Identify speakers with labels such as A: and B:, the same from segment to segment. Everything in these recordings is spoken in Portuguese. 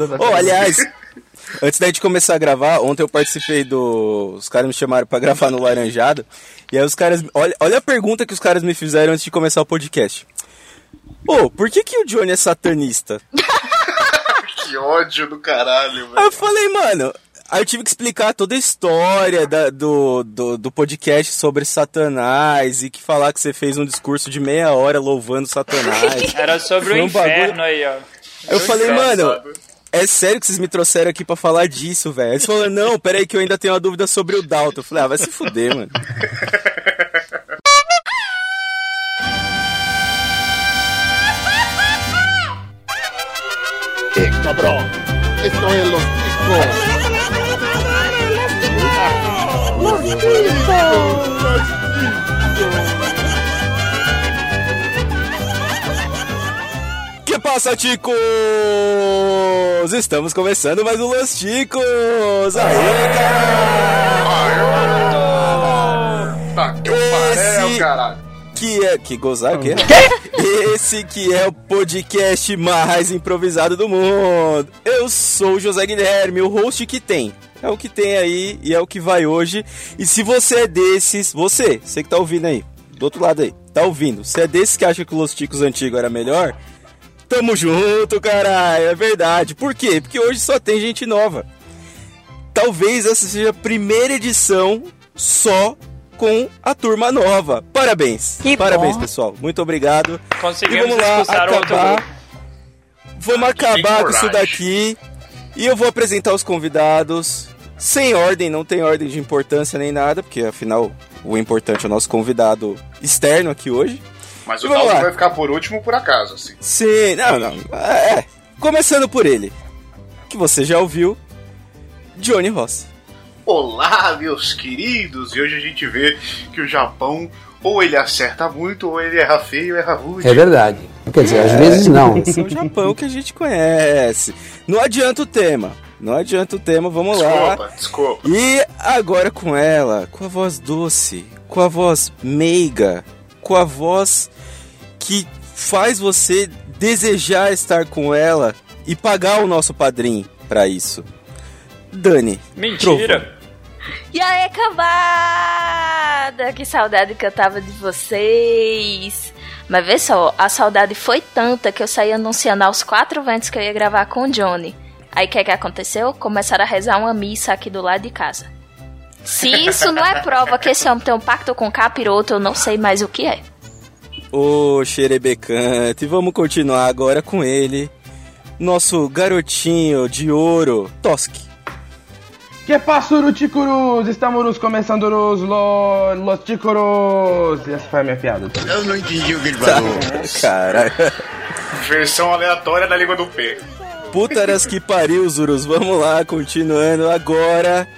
A: Oh, aliás, antes da gente começar a gravar, ontem eu participei do. Os caras me chamaram pra gravar no Laranjado. E aí os caras. Olha, olha a pergunta que os caras me fizeram antes de começar o podcast. Ô, oh, por que, que o Johnny é satanista?
B: que ódio do caralho, velho.
A: Aí eu falei, mano, Aí eu tive que explicar toda a história da, do, do, do, podcast sobre Satanás e que falar que você fez um discurso de meia hora louvando Satanás.
C: Era sobre Foi o um inferno bagulho... aí, ó.
A: Eu falei, mano, é sério que vocês me trouxeram aqui para falar disso, velho? Eles falaram, não, peraí que eu ainda tenho uma dúvida sobre o Dalton. Eu falei, ah, vai se fuder, mano.
D: cabrón. Esto es los chicos. Los chicos.
A: Que passa, ticos? Estamos começando mais um Los Ticos! Aê,
B: cara! Tá que Esse... caralho!
A: Que é. Que gozar o quê? Esse que é o podcast mais improvisado do mundo. Eu sou o José Guilherme, o host que tem é o que tem aí e é o que vai hoje. E se você é desses, você, você que tá ouvindo aí, do outro lado aí, tá ouvindo, se é desses que acha que o Los Ticos antigo era melhor, tamo junto, caralho, é verdade. Por quê? Porque hoje só tem gente nova. Talvez essa seja a primeira edição só com a turma nova. Parabéns. Que Parabéns, bom. pessoal. Muito obrigado.
C: Conseguimos e vamos lá acabar.
A: Vamos acabar com isso daqui. E eu vou apresentar os convidados sem ordem, não tem ordem de importância nem nada, porque afinal o importante é o nosso convidado externo aqui hoje.
B: Mas o Dalton vai ficar por último por acaso, assim.
A: Sim, não, não. É, começando por ele, que você já ouviu, Johnny Ross.
B: Olá, meus queridos! E hoje a gente vê que o Japão ou ele acerta muito, ou ele erra feio, erra rude.
E: É verdade. Quer dizer, é, às vezes não.
A: Esse é o Japão que a gente conhece. Não adianta o tema. Não adianta o tema, vamos
B: desculpa,
A: lá.
B: Desculpa, desculpa.
A: E agora com ela, com a voz doce, com a voz meiga, com a voz que faz você desejar estar com ela e pagar o nosso padrinho para isso. Dani.
C: Mentira.
F: E aí, cambada! Que saudade que eu tava de vocês! Mas vê só, a saudade foi tanta que eu saí anunciando aos quatro ventos que eu ia gravar com o Johnny. Aí o que, que aconteceu? Começaram a rezar uma missa aqui do lado de casa. Se isso não é prova que esse homem tem um pacto com capiroto, eu não sei mais o que é.
A: Ô, xerebecante, vamos continuar agora com ele. Nosso garotinho de ouro, Toski.
G: Que passa, Uruticurus? Estamos começando os lo, Los Ticuros. Essa foi a minha piada.
D: Eu não entendi o que ele falou.
A: Caralho.
B: Versão aleatória da língua do P.
A: Putaras que pariu, Zurus. Vamos lá, continuando agora.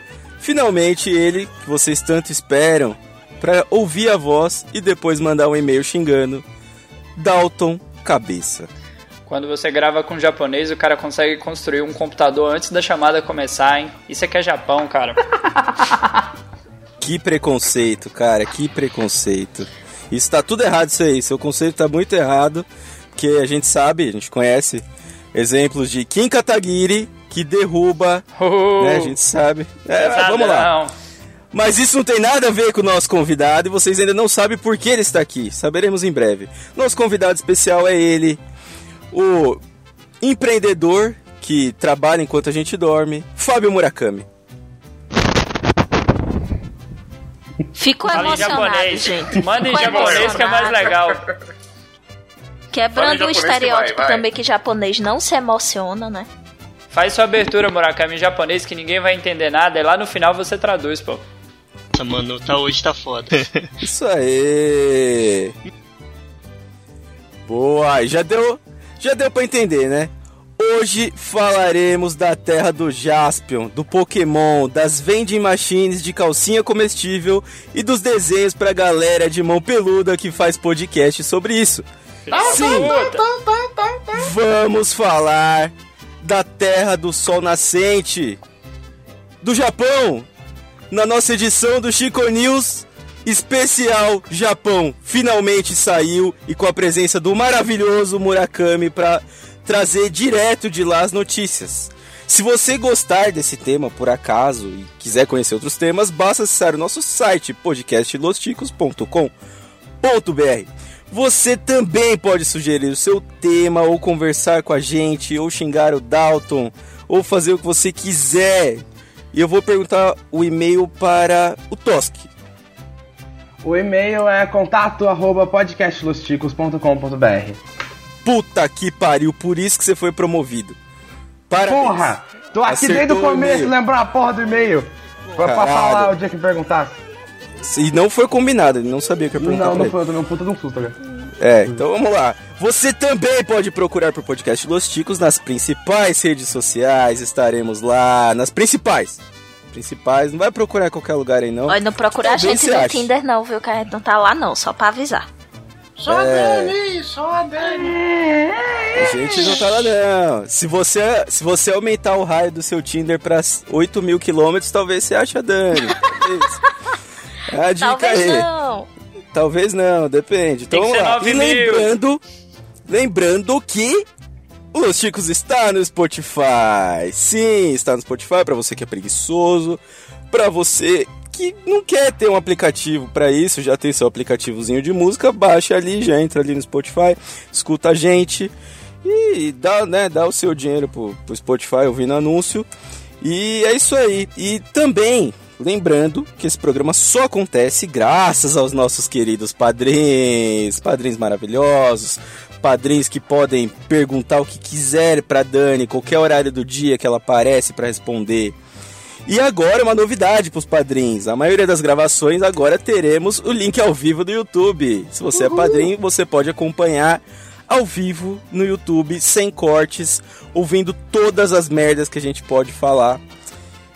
A: Finalmente ele que vocês tanto esperam para ouvir a voz e depois mandar um e-mail xingando. Dalton Cabeça.
C: Quando você grava com japonês, o cara consegue construir um computador antes da chamada começar, hein? Isso aqui é Japão, cara.
A: que preconceito, cara, que preconceito. Isso tá tudo errado isso aí, seu conceito tá muito errado, porque a gente sabe, a gente conhece exemplos de Kim Kataguiri que derruba, uh, né, a gente sabe. É, vamos lá. Mas isso não tem nada a ver com o nosso convidado e vocês ainda não sabem por que ele está aqui. Saberemos em breve. Nosso convidado especial é ele, o empreendedor que trabalha enquanto a gente dorme, Fábio Murakami.
F: Fico emocionado, japonês. gente.
C: Manda em japonês que é mais legal.
F: Quebrando o estereótipo vai, vai. também que japonês não se emociona, né?
C: Faz sua abertura, Murakami, em japonês que ninguém vai entender nada e lá no final você traduz, pô.
H: Nossa, mano, tá hoje tá foda.
A: Isso aí. Boa, já deu já deu para entender, né? Hoje falaremos da terra do Jaspion, do Pokémon, das vending machines de calcinha comestível e dos desenhos pra galera de mão peluda que faz podcast sobre isso. Sim, vamos falar da terra do sol nascente, do Japão, na nossa edição do Chico News especial Japão finalmente saiu e com a presença do maravilhoso Murakami para trazer direto de lá as notícias. Se você gostar desse tema por acaso e quiser conhecer outros temas, basta acessar o nosso site podcastlosticos.com.br. Você também pode sugerir o seu tema ou conversar com a gente ou xingar o Dalton ou fazer o que você quiser. E eu vou perguntar o e-mail para o Tosk.
G: O e-mail é contato arroba podcastlosticos.com.br.
A: Puta que pariu, por isso que você foi promovido. Parabéns.
G: Porra! Tô aqui
A: Acertou
G: desde o começo lembrar a porra do e-mail. Pra, pra falar o dia que perguntasse.
A: E não foi combinado, ele não sabia que ia perguntar
G: Não,
A: pra
G: não
A: ele.
G: foi, eu tomei um puta de um susto, cara.
A: É, então vamos lá. Você também pode procurar por podcast Los Ticos nas principais redes sociais. Estaremos lá nas principais. Principais, não vai procurar em qualquer lugar aí não.
F: Olha, não procura a gente no
A: ache.
F: Tinder não, viu? Que a gente não tá lá não, só pra avisar.
B: Só a
A: É.
B: Dani, só a Dani.
A: A gente não tá lá não. Se você, se você aumentar o raio do seu Tinder pra 8 mil quilômetros, talvez você ache a Dani. Talvez. É a dica
F: Talvez
A: aí.
F: não.
A: Talvez não, depende. Então
C: Tem que
A: vamos lá. E
C: 9 mil.
A: lembrando, lembrando que o Los Chicos está no Spotify. Sim, está no Spotify para você que é preguiçoso, para você que não quer ter um aplicativo para isso, já tem seu aplicativozinho de música, baixa ali, já entra ali no Spotify, escuta a gente e dá, né, dá o seu dinheiro pro, pro Spotify ouvindo anúncio. E é isso aí. E também, lembrando que esse programa só acontece graças aos nossos queridos padrinhos, padrinhos maravilhosos, padrinhos que podem perguntar o que quiser pra Dani, qualquer horário do dia que ela aparece pra responder. E agora uma novidade pros padrinhos. A maioria das gravações agora teremos o link ao vivo do YouTube. Se você é padrinho, você pode acompanhar ao vivo no YouTube, sem cortes, ouvindo todas as merdas que a gente pode falar.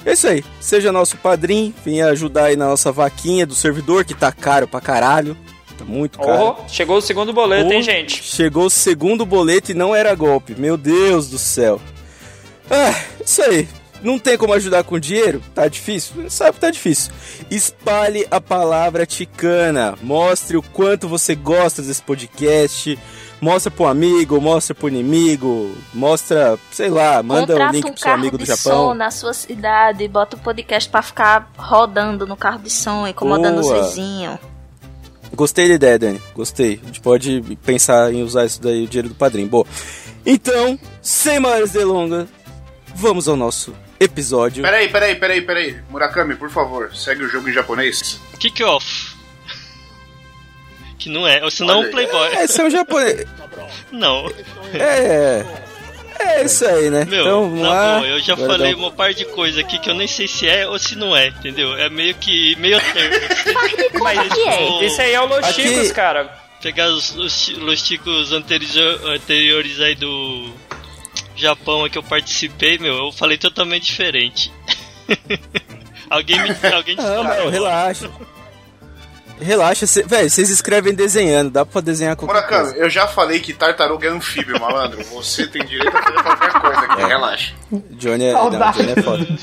A: É isso aí. Seja nosso padrinho, venha ajudar aí na nossa vaquinha do servidor, que tá caro pra caralho. Tá muito caro.
C: Oh, chegou o segundo boleto, hein,
A: Oh,
C: gente?
A: Chegou o segundo boleto e não era golpe. Meu Deus do céu. Ah, isso aí. Não tem como ajudar com dinheiro? Tá difícil? Sabe que tá difícil. Espalhe a palavra ticana. Mostre o quanto você gosta desse podcast. Mostra pro amigo, mostra pro inimigo. Mostra, sei lá, manda o
F: Contrata
A: link
F: um
A: pro seu
F: carro
A: amigo do
F: de
A: Japão.
F: som na sua cidade, bota o podcast pra ficar rodando no carro de som, incomodando
A: Boa.
F: os vizinhos.
A: Gostei da ideia, Dani. Gostei. A gente pode pensar em usar isso daí, o dinheiro do padrinho. Boa. Então, sem mais delongas, vamos ao nosso episódio.
B: Peraí, peraí, peraí, peraí. Murakami, por favor, segue o jogo em japonês.
H: Kick off. Que não é, ou senão
B: Olha
H: um playboy.
A: É, esse é um japonês.
H: Não.
A: É. É isso aí, né?
H: Meu,
A: então, vamos
H: na
A: lá.
H: boa, eu já
A: Agora
H: falei
A: um-
H: uma par de coisa aqui que eu nem sei se é ou se não é, entendeu? É meio que meio termo.
F: Como que é?
C: Esse aí é o Los
A: Aqui-
C: Chicos, cara.
H: Pegar os, os, os ticos anteriores, anteriores aí do Japão que eu participei, meu, eu falei totalmente diferente. alguém me. Alguém
A: meu, relaxa. Relaxa, cê, velho, vocês escrevem desenhando, dá pra desenhar qualquer
B: Murakami,
A: coisa.
B: eu já falei que tartaruga é anfíbio, malandro. Você tem direito a fazer qualquer coisa aqui, relaxa.
A: Johnny é, não, Johnny é foda.
G: do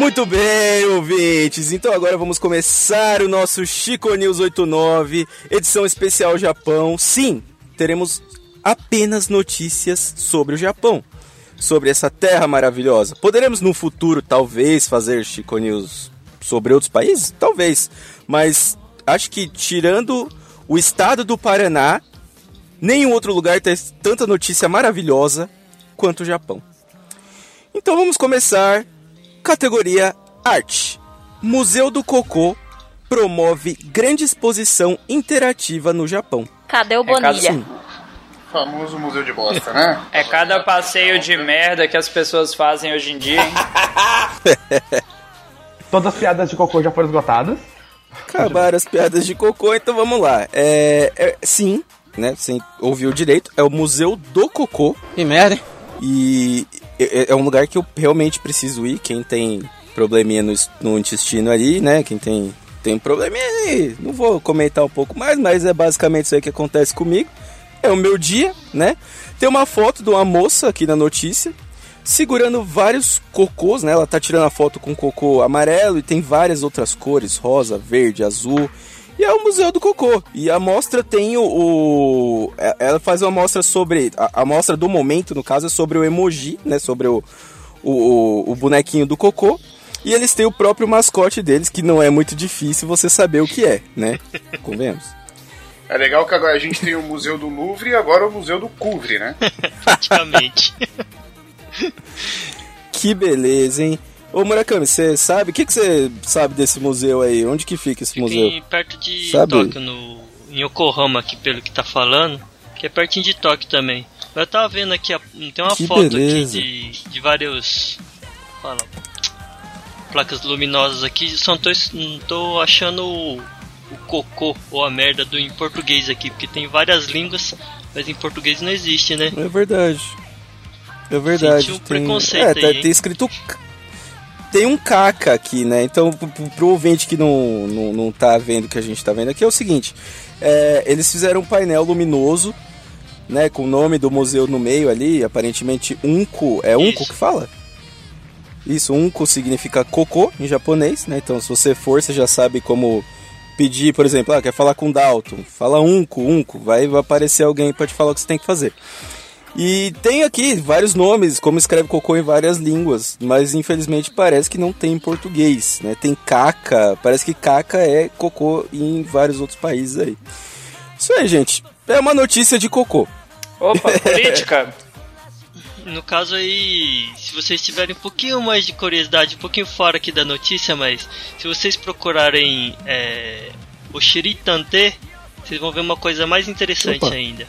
A: Muito bem, ouvintes. Então agora vamos começar o nosso Chico News 89, edição especial Japão. Sim, teremos apenas notícias sobre o Japão, sobre essa terra maravilhosa. Poderemos no futuro talvez fazer Chico News sobre outros países? Talvez, mas acho que tirando o estado do Paraná, nenhum outro lugar tem tanta notícia maravilhosa quanto o Japão. Então vamos começar Categoria Arte. Museu do Cocô promove grande exposição interativa no Japão.
F: Cadê o
C: É
F: Bonilha?
A: Sim.
B: Famoso museu de bosta, né?
C: É cada passeio de merda que as pessoas fazem hoje em dia, hein?
G: Todas as piadas de cocô já foram esgotadas.
A: Acabaram as piadas de cocô, então vamos lá. É, é- sim, né? Você ouviu direito. É o Museu do Cocô.
E: Que merda, hein?
A: E é, é um lugar que eu realmente preciso ir. Quem tem probleminha no, no intestino ali, né? Quem tem, tem probleminha aí. Não vou comentar um pouco mais, mas é basicamente isso aí que acontece comigo. É o meu dia, né? Tem uma foto de uma moça aqui na notícia segurando vários cocôs, né? Ela tá tirando a foto com cocô amarelo e tem várias outras cores, rosa, verde, azul. E é o Museu do Cocô. E a mostra tem o. o- é- ela faz uma mostra sobre. A, a mostra do momento, no caso, é sobre o emoji, né? Sobre o, o, o- o bonequinho do cocô. E eles têm o próprio mascote deles, que não é muito difícil você saber o que é, né? Convenhamos.
B: É legal que agora a gente tem o Museu do Louvre e agora o Museu do Couvre, né?
H: Praticamente.
A: Que beleza, hein? Ô Murakami, você sabe? O que, que você sabe desse museu aí? Onde que fica esse
H: Fica
A: museu?
H: em- perto de
A: Sabe?
H: Tóquio, no, em Yokohama, aqui pelo que tá falando. Que é pertinho de Tóquio também. Mas eu tava vendo aqui, tem uma
A: Que
H: foto
A: beleza.
H: aqui de, de vários. Fala. Placas luminosas aqui. Só não tô, não tô achando o, o cocô ou a merda do em português aqui. Porque tem várias línguas, mas em português não existe, né?
A: É verdade. É verdade.
H: Senti um
A: tem...
H: preconceito
A: é,
H: aí,
A: tá- tem escrito. Tem um caca aqui, né? Então, pro, pro- ouvinte que não, não, não tá vendo o que a gente tá vendo aqui, é o seguinte: é, eles fizeram um painel luminoso, né? Com o nome do museu no meio ali, aparentemente Unco. É Unco
H: Isso.
A: que fala? Isso, Unco significa cocô em japonês, né? Então, se você for, você já sabe como pedir, por exemplo, ah, quer falar com Dalton, fala Unco, Unco, vai, vai aparecer alguém pra te falar o que você tem que fazer. E tem aqui vários nomes, como escreve cocô em várias línguas, mas infelizmente parece que não tem em português, né? Tem caca, parece que caca é cocô em vários outros países aí. Isso aí, gente. É uma notícia de cocô.
C: Opa, política.
H: No caso aí, se vocês tiverem um pouquinho mais de curiosidade, um pouquinho fora aqui da notícia, mas se vocês procurarem é, o Shiritante, vocês vão ver uma coisa mais interessante
A: Opa.
H: ainda.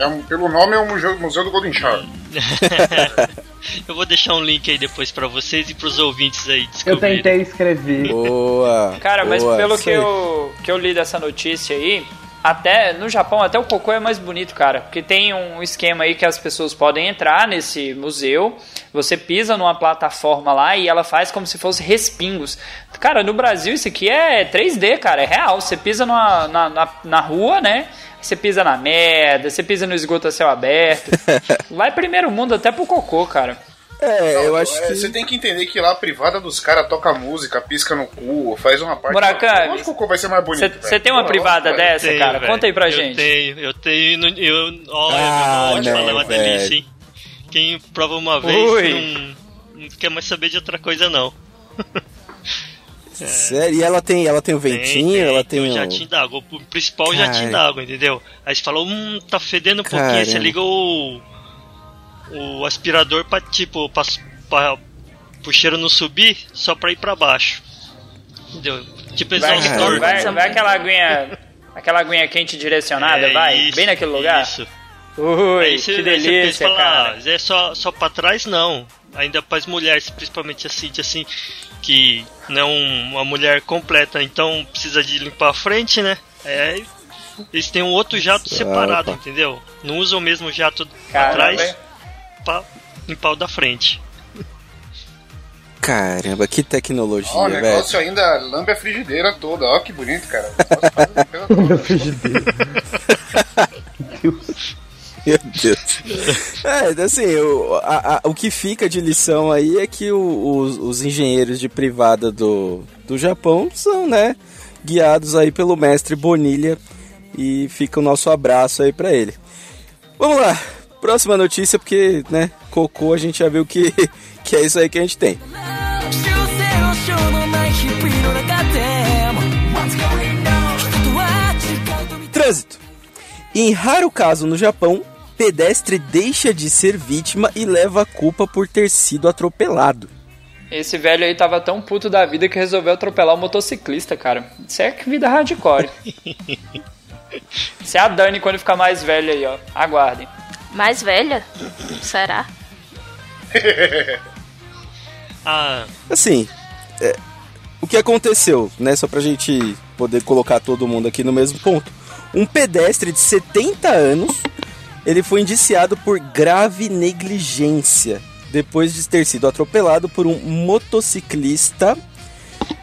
B: É um- pelo nome é o Museu, Museu do Golden Shower.
H: Eu vou deixar um link aí depois pra vocês e pros ouvintes aí
G: Eu
H: descobrirem.
G: tentei escrever.
A: Boa.
C: Cara, mas
A: boa,
C: pelo
A: isso
C: que eu, que eu li dessa notícia aí, até no Japão, até o cocô é mais bonito, cara. Porque tem um esquema aí que as pessoas podem entrar nesse museu, você pisa numa plataforma lá e ela faz como se fosse respingos. Cara, no Brasil isso aqui é 3D, cara, é real. Você pisa numa, na, na, na rua, né? Você pisa na merda, você pisa no esgoto a céu aberto. Lá é primeiro mundo até pro cocô, cara.
A: É, eu
B: Não,
A: acho
B: é,
A: que.
B: Você tem que entender que lá a privada dos caras toca música, pisca no cu, faz uma parte.
C: Murakami,
B: Lógico que o cu vai ser mais bonito.
C: Você tem uma
B: Pô,
C: privada
B: lógico,
C: dessa,
H: Tenho,
C: cara?
H: velho.
C: Conta aí pra
H: eu
C: gente.
H: Tenho, eu tenho. Eu, olha,
A: Ah,
H: meu, é uma
A: velho.
H: delícia, hein? Quem prova uma vez não, não quer mais saber de outra coisa, não.
A: Sério, e ela tem, ela tem o ventinho, ela tem,
H: um
A: o.
H: jatinho d'água. O principal
A: Cara.
H: jatinho d'água, entendeu? Aí você fala, hum, tá fedendo um pouquinho. Você liga o. O aspirador pra, tipo, pra, pra, pro cheiro não subir, só pra ir pra baixo. Entendeu? Tipo
C: Vai,
H: exaustor.
C: vai, vai aquela aguinha, aquela aguinha quente direcionada,
H: É,
C: vai,
H: isso,
C: bem naquele lugar.
H: Isso.
C: Ui,
H: Aí você,
C: que
H: aí você pensa
C: delícia,
H: fala,
C: cara.
H: ah, é só, só pra trás, não. Ainda para as mulheres, principalmente assim, de assim, que não é um- uma mulher completa, então precisa de limpar a frente, né? É, eles têm um outro jato
A: Ah,
H: separado,
A: opa.
H: entendeu? Não usam o mesmo jato
C: Caramba,
H: atrás pra limpar o da frente.
A: Caramba, que tecnologia,
B: Ó, o
A: velho.
B: negócio ainda lambe a frigideira toda. Ó, que bonito, cara. Faz- pela toda.
G: Meu. Deus.
A: Meu Deus. É, assim, o, a- a- o que fica de lição aí é que o- os, os engenheiros de privada do, do Japão são, né, guiados aí pelo mestre Bonilha e fica o nosso abraço aí pra ele. Vamos lá, próxima notícia, porque, né, cocô a gente já viu que, que é isso aí que a gente tem. Trânsito. Em raro caso no Japão, pedestre deixa de ser vítima e leva a culpa por ter sido atropelado.
C: Esse velho aí tava tão puto da vida que resolveu atropelar o motociclista, cara. Isso é que vida hardcore. Isso é a Dani quando ficar mais velha aí, ó. Aguardem.
F: Mais velha? Será?
H: Ah,
A: Assim, é, o que aconteceu, né? Só pra gente poder colocar todo mundo aqui no mesmo ponto. Um pedestre de 70 anos, ele foi indiciado por grave negligência depois de ter sido atropelado por um motociclista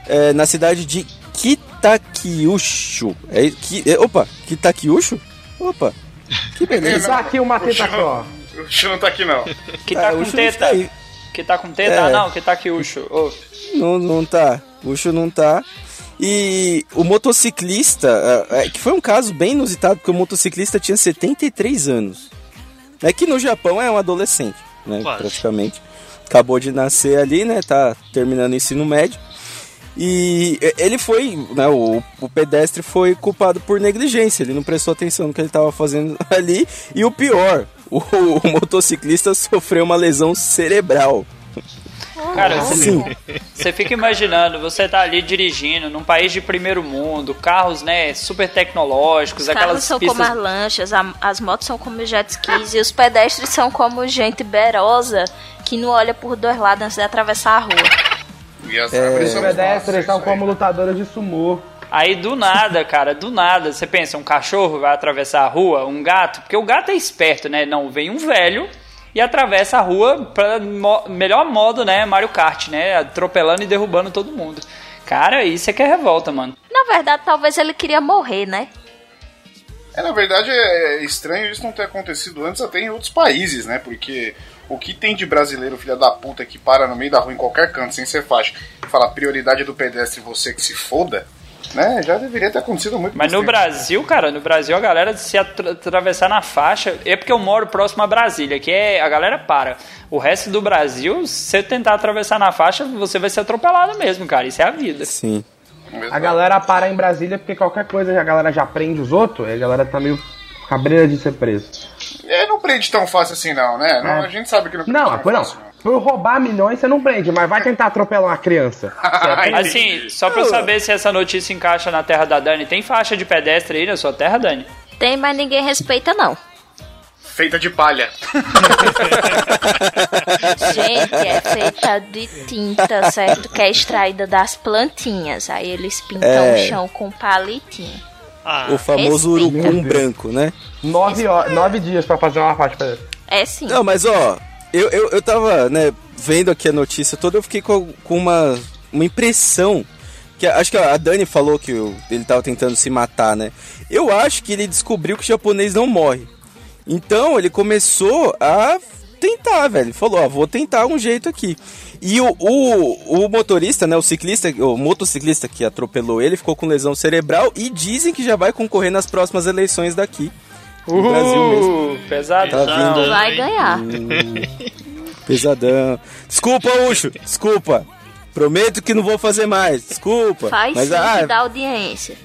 A: é, na cidade de Kitakyushu. É, que, é, opa, Kitakyushu? Opa, que beleza.
G: Dá aqui uma teta só.
B: O Ucho não tá aqui, não.
C: Que tá
A: Ah, o
C: com teta.
A: tá.
C: Que tá com teta?
A: É.
C: Ah, não, que tá aqui, Ucho. Ô,
A: Não, não tá. O Ucho não tá. E o motociclista, é, é, que foi um caso bem inusitado, porque o motociclista tinha 73 anos. É que no Japão é um adolescente, né?
H: Quase.
A: Praticamente. Acabou de nascer ali, né? Tá terminando o ensino médio. E ele foi, né? O, o pedestre foi culpado por negligência. Ele não prestou atenção no que ele estava fazendo ali. E o pior, o, o motociclista sofreu uma lesão cerebral.
C: Cara, você,
A: Sim.
C: você fica imaginando, você tá ali dirigindo num país de primeiro mundo, carros, né, super tecnológicos,
F: Os carros
C: aquelas
F: são
C: pistas...
F: como as lanchas, a- as motos são como jet skis e os pedestres são como gente berosa que não olha por dois lados antes de atravessar a rua.
B: E as
A: É.
G: Os pedestres são como lutadores de sumô.
C: Aí do nada, cara, do nada, você pensa, um cachorro vai atravessar a rua, um gato, porque o gato é esperto, né? Não, vem um velho e atravessa a rua para melhor modo, né, Mario Kart, né, atropelando e derrubando todo mundo. Cara, isso é que é revolta, mano.
F: Na verdade, talvez ele queria morrer, né?
B: É, na verdade é estranho isso não ter acontecido antes até em outros países, né? Porque o que tem de brasileiro, filha da puta, que para no meio da rua em qualquer canto, sem ser faixa, e fala prioridade do pedestre você que se foda, né? Já deveria ter acontecido muito
C: Mas no
B: tempo.
C: Brasil, cara, no Brasil a galera se atra- atravessar na faixa, é porque eu moro próximo a Brasília, que é a galera para. O resto do Brasil, se você tentar atravessar na faixa, você vai ser atropelado mesmo, cara. Isso é a vida.
A: Sim.
G: A galera para em Brasília porque qualquer coisa a galera já prende os outros, a galera tá meio cabreira de ser preso.
B: É, não prende tão fácil assim não, né? Não,
G: É.
B: a gente sabe que não prende
G: Não,
B: tão
G: por não.
B: fácil, não.
G: Por roubar milhões você não prende, mas vai tentar atropelar uma criança.
C: Assim, só pra eu saber se essa notícia encaixa na terra da Dani, tem faixa de pedestre aí na sua terra, Dani?
F: Tem, mas ninguém respeita, não.
B: Feita de palha.
F: Gente, é feita de tinta, certo? Que é extraída das plantinhas. Aí eles pintam
A: É.
F: o chão com palitinho.
H: Ah,
A: O famoso urucum branco, né?
G: Nove, horas, nove dias pra fazer uma faixa pra
F: É sim.
A: Não, mas ó, eu, eu, eu tava, né, vendo aqui a notícia toda, eu fiquei com, com uma, uma impressão. Que acho que a Dani falou que ele tava tentando se matar, né? Eu acho que ele descobriu que o japonês não morre. Então ele começou a tentar, velho. Falou, ó, vou tentar um jeito aqui. E o, o, o motorista, né, o ciclista, o motociclista que atropelou ele, ficou com lesão cerebral e dizem que já vai concorrer nas próximas eleições daqui. No Brasil mesmo.
C: Uh, pesado.
A: Tá vindo.
F: Vai ganhar.
A: Pesadão. Desculpa, Ucho. Desculpa. Prometo que não vou fazer mais. Desculpa.
F: Faz
A: Mas
F: sim
A: ah,
F: audiência.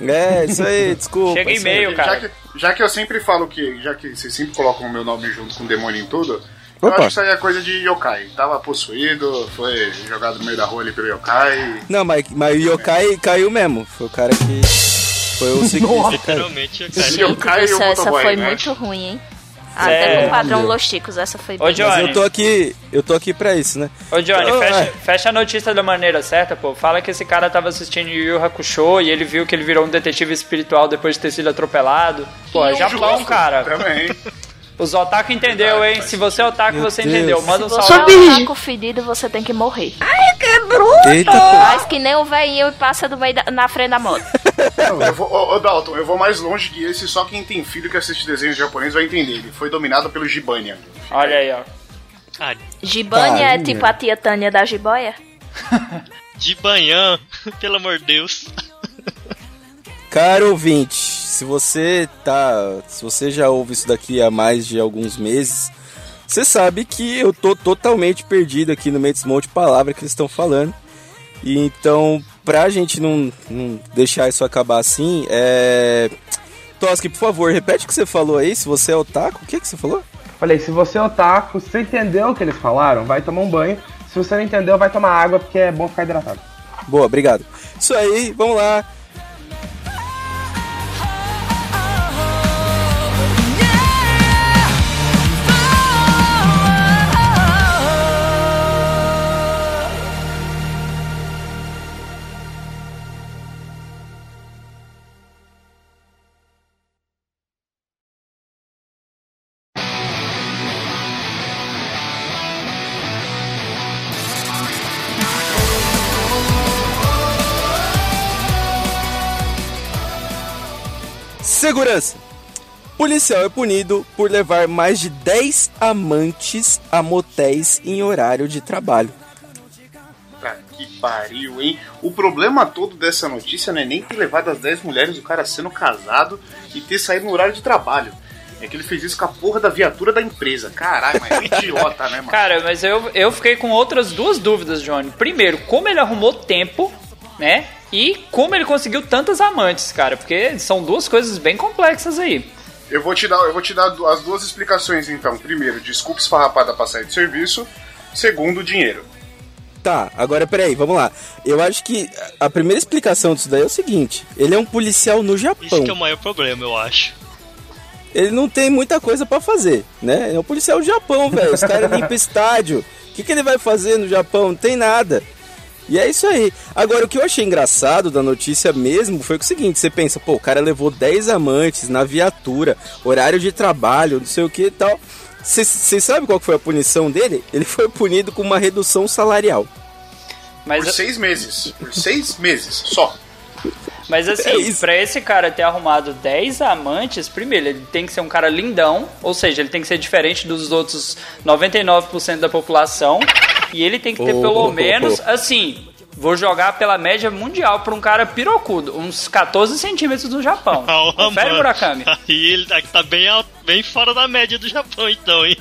A: é isso aí, desculpa.
C: Chega
A: isso aí.
C: e-mail,
B: Já
C: cara.
B: que, já que eu sempre falo que, já que vocês sempre colocam o meu nome junto com o demônio em tudo, eu
A: Opa.
B: acho que isso aí é coisa de yokai. Tava possuído, foi jogado no meio da rua ali pelo yokai.
A: Não, mas, mas o Yokai caiu mesmo. Foi o cara que. Foi o ciclista.
H: literalmente,
B: eu
F: Gente
B: caio
F: do
B: e o
F: céu, essa
B: motoboy,
F: foi
B: né?
F: muito ruim, hein?
C: Sério?
F: Até com o padrão Los Ticos, essa foi
C: Ô,
F: bem.
A: Mas
C: Johnny.
A: eu tô aqui. Eu tô aqui pra isso, né?
C: Ô Johnny,
A: Ô,
C: fecha,
A: é.
C: fecha a notícia da maneira certa, pô. Fala que esse cara tava assistindo Yu Yu Hakusho e ele viu que ele virou um detetive espiritual depois de ter sido atropelado. Pô, é Japão,
B: Justo,
C: cara.
B: Também.
C: Os otaku entendeu, hein? Se você é otaku,
A: Meu
C: você
A: Deus.
C: entendeu. Manda um
F: Se você
C: salve.
F: é um taco fedido, você tem que morrer.
A: Eita, pô.
F: Faz que nem o velhinho e passa do meio da- na frente da moto.
B: Eu vou, ô, ô, Dalton, eu vou mais longe que esse, só quem tem filho que assiste desenho japonês vai entender. Ele foi dominado pelo Gibania.
C: Olha aí, ó.
H: Ah,
F: é tipo a tia Tânia da jiboia?
H: de banhã, pelo amor de Deus.
A: Caro ouvinte, se você tá. Se você já ouve isso daqui há mais de alguns meses, você sabe que eu tô totalmente perdido aqui no meio desse monte de palavra que eles estão falando. E então, pra gente não, não deixar isso acabar assim, é. Toski, por favor, repete o que você falou aí, se você é otaku, o que, que você falou?
G: Falei, se você é otaku, se você entendeu o que eles falaram, vai tomar um banho. Se você não entendeu, vai tomar água, porque é bom ficar hidratado.
A: Boa, obrigado. Isso aí, vamos lá. Segurança. Policial é punido por levar mais de 10 amantes a motéis em horário de trabalho.
B: Puta que pariu, hein? O problema todo dessa notícia não é nem ter levado as 10 mulheres, o cara sendo casado e ter saído no horário de trabalho. É que ele fez isso com a porra da viatura da empresa. Caralho, mas é um idiota, né, mano?
C: Cara, mas eu, eu fiquei com outras duas dúvidas, Johnny. Primeiro, como ele arrumou tempo, né? E como ele conseguiu tantas amantes, cara? Porque são duas coisas bem complexas aí.
B: Eu vou te dar, eu vou te dar as duas explicações então. Primeiro, desculpa esfarrapada pra sair de serviço. Segundo, dinheiro.
A: Tá, agora peraí, vamos lá. Eu acho que a primeira explicação disso daí é o seguinte: ele é um policial no
H: Isso
A: Japão.
H: que é o maior problema, eu acho.
A: Ele não tem muita coisa pra fazer, né? É um policial do Japão, velho. Os caras limpam estádio. O que, que ele vai fazer no Japão? Não tem nada. E é isso aí. Agora, o que eu achei engraçado da notícia mesmo foi o seguinte: você pensa, pô, o cara levou 10 amantes na viatura, horário de trabalho, não sei o que e tal. Você sabe qual que foi a punição dele? Ele foi punido com uma redução salarial.
C: Mas,
B: Por seis meses. Por seis meses, só.
C: Mas
A: É
C: assim,
A: isso.
C: pra esse cara ter arrumado 10 amantes, primeiro, ele tem que ser um cara lindão, ou seja, ele tem que ser diferente dos outros 99% da população, e ele tem que ter
A: Oh,
C: pelo
A: oh, oh,
C: menos, assim, vou jogar pela média mundial pra um cara pirocudo, uns 14 centímetros do Japão.
H: Ah,
C: Confere,
H: mano.
C: Murakami.
H: Aí ele tá, tá bem, alto- bem fora da média do Japão, então, hein?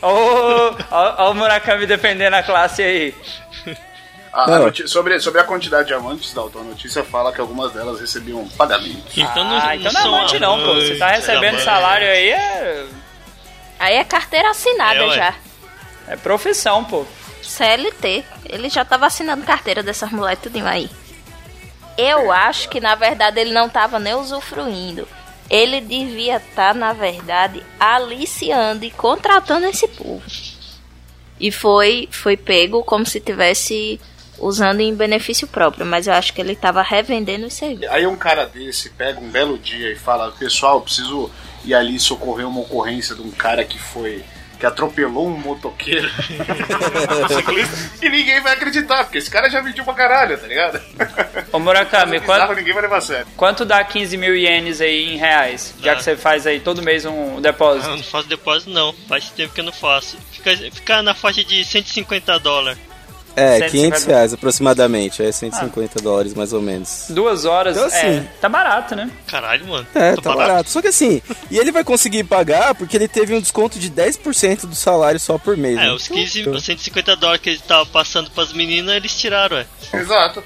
C: Ô, ó o Murakami defendendo a classe aí.
B: A- a noti- sobre, sobre a quantidade de amantes, Dalton, a notícia fala que algumas delas recebiam pagamento.
H: Então não,
C: ah, então não é amante não, pô. Você tá recebendo salário aí, é,
F: Aí é carteira assinada
H: É,
F: já.
C: é profissão, pô.
F: CLT. Ele já tava assinando carteira dessas mulheres tudinho aí. Eu acho que na verdade ele não tava nem usufruindo. Ele devia estar, na verdade, aliciando e contratando esse povo. E foi, foi pego como se tivesse usando em benefício próprio, mas eu acho que ele tava revendendo os serviços.
B: Aí um cara desse pega um belo dia e fala: Pessoal, eu preciso ir ali socorrer uma ocorrência de um cara que foi. que atropelou um motoqueiro. e ninguém vai acreditar, porque esse cara já mentiu pra caralho, tá ligado?
C: Ô Murakami,
B: Bizarro,
C: quanto,
B: ninguém vai levar sério.
C: quanto dá 15 mil ienes aí em reais? Já
H: Ah.
C: que você faz aí todo mês um depósito.
H: Eu não faço depósito, não. Faz tempo que eu não faço. Fica, fica na faixa de 150 dólares.
A: É,
C: 150
A: 500 reais aproximadamente. É 150 dólares mais ou menos.
C: Duas horas,
A: Então, assim-
C: é, tá barato, né?
H: Caralho, mano.
A: É,
H: Tô
A: tá barato. Só que assim, e ele vai conseguir pagar porque ele teve um desconto de 10% do salário só por mês.
H: É,
A: né?
H: os 15,
A: Então,
H: os 150 dólares que ele tava passando pras meninas, eles tiraram, é.
B: Exato.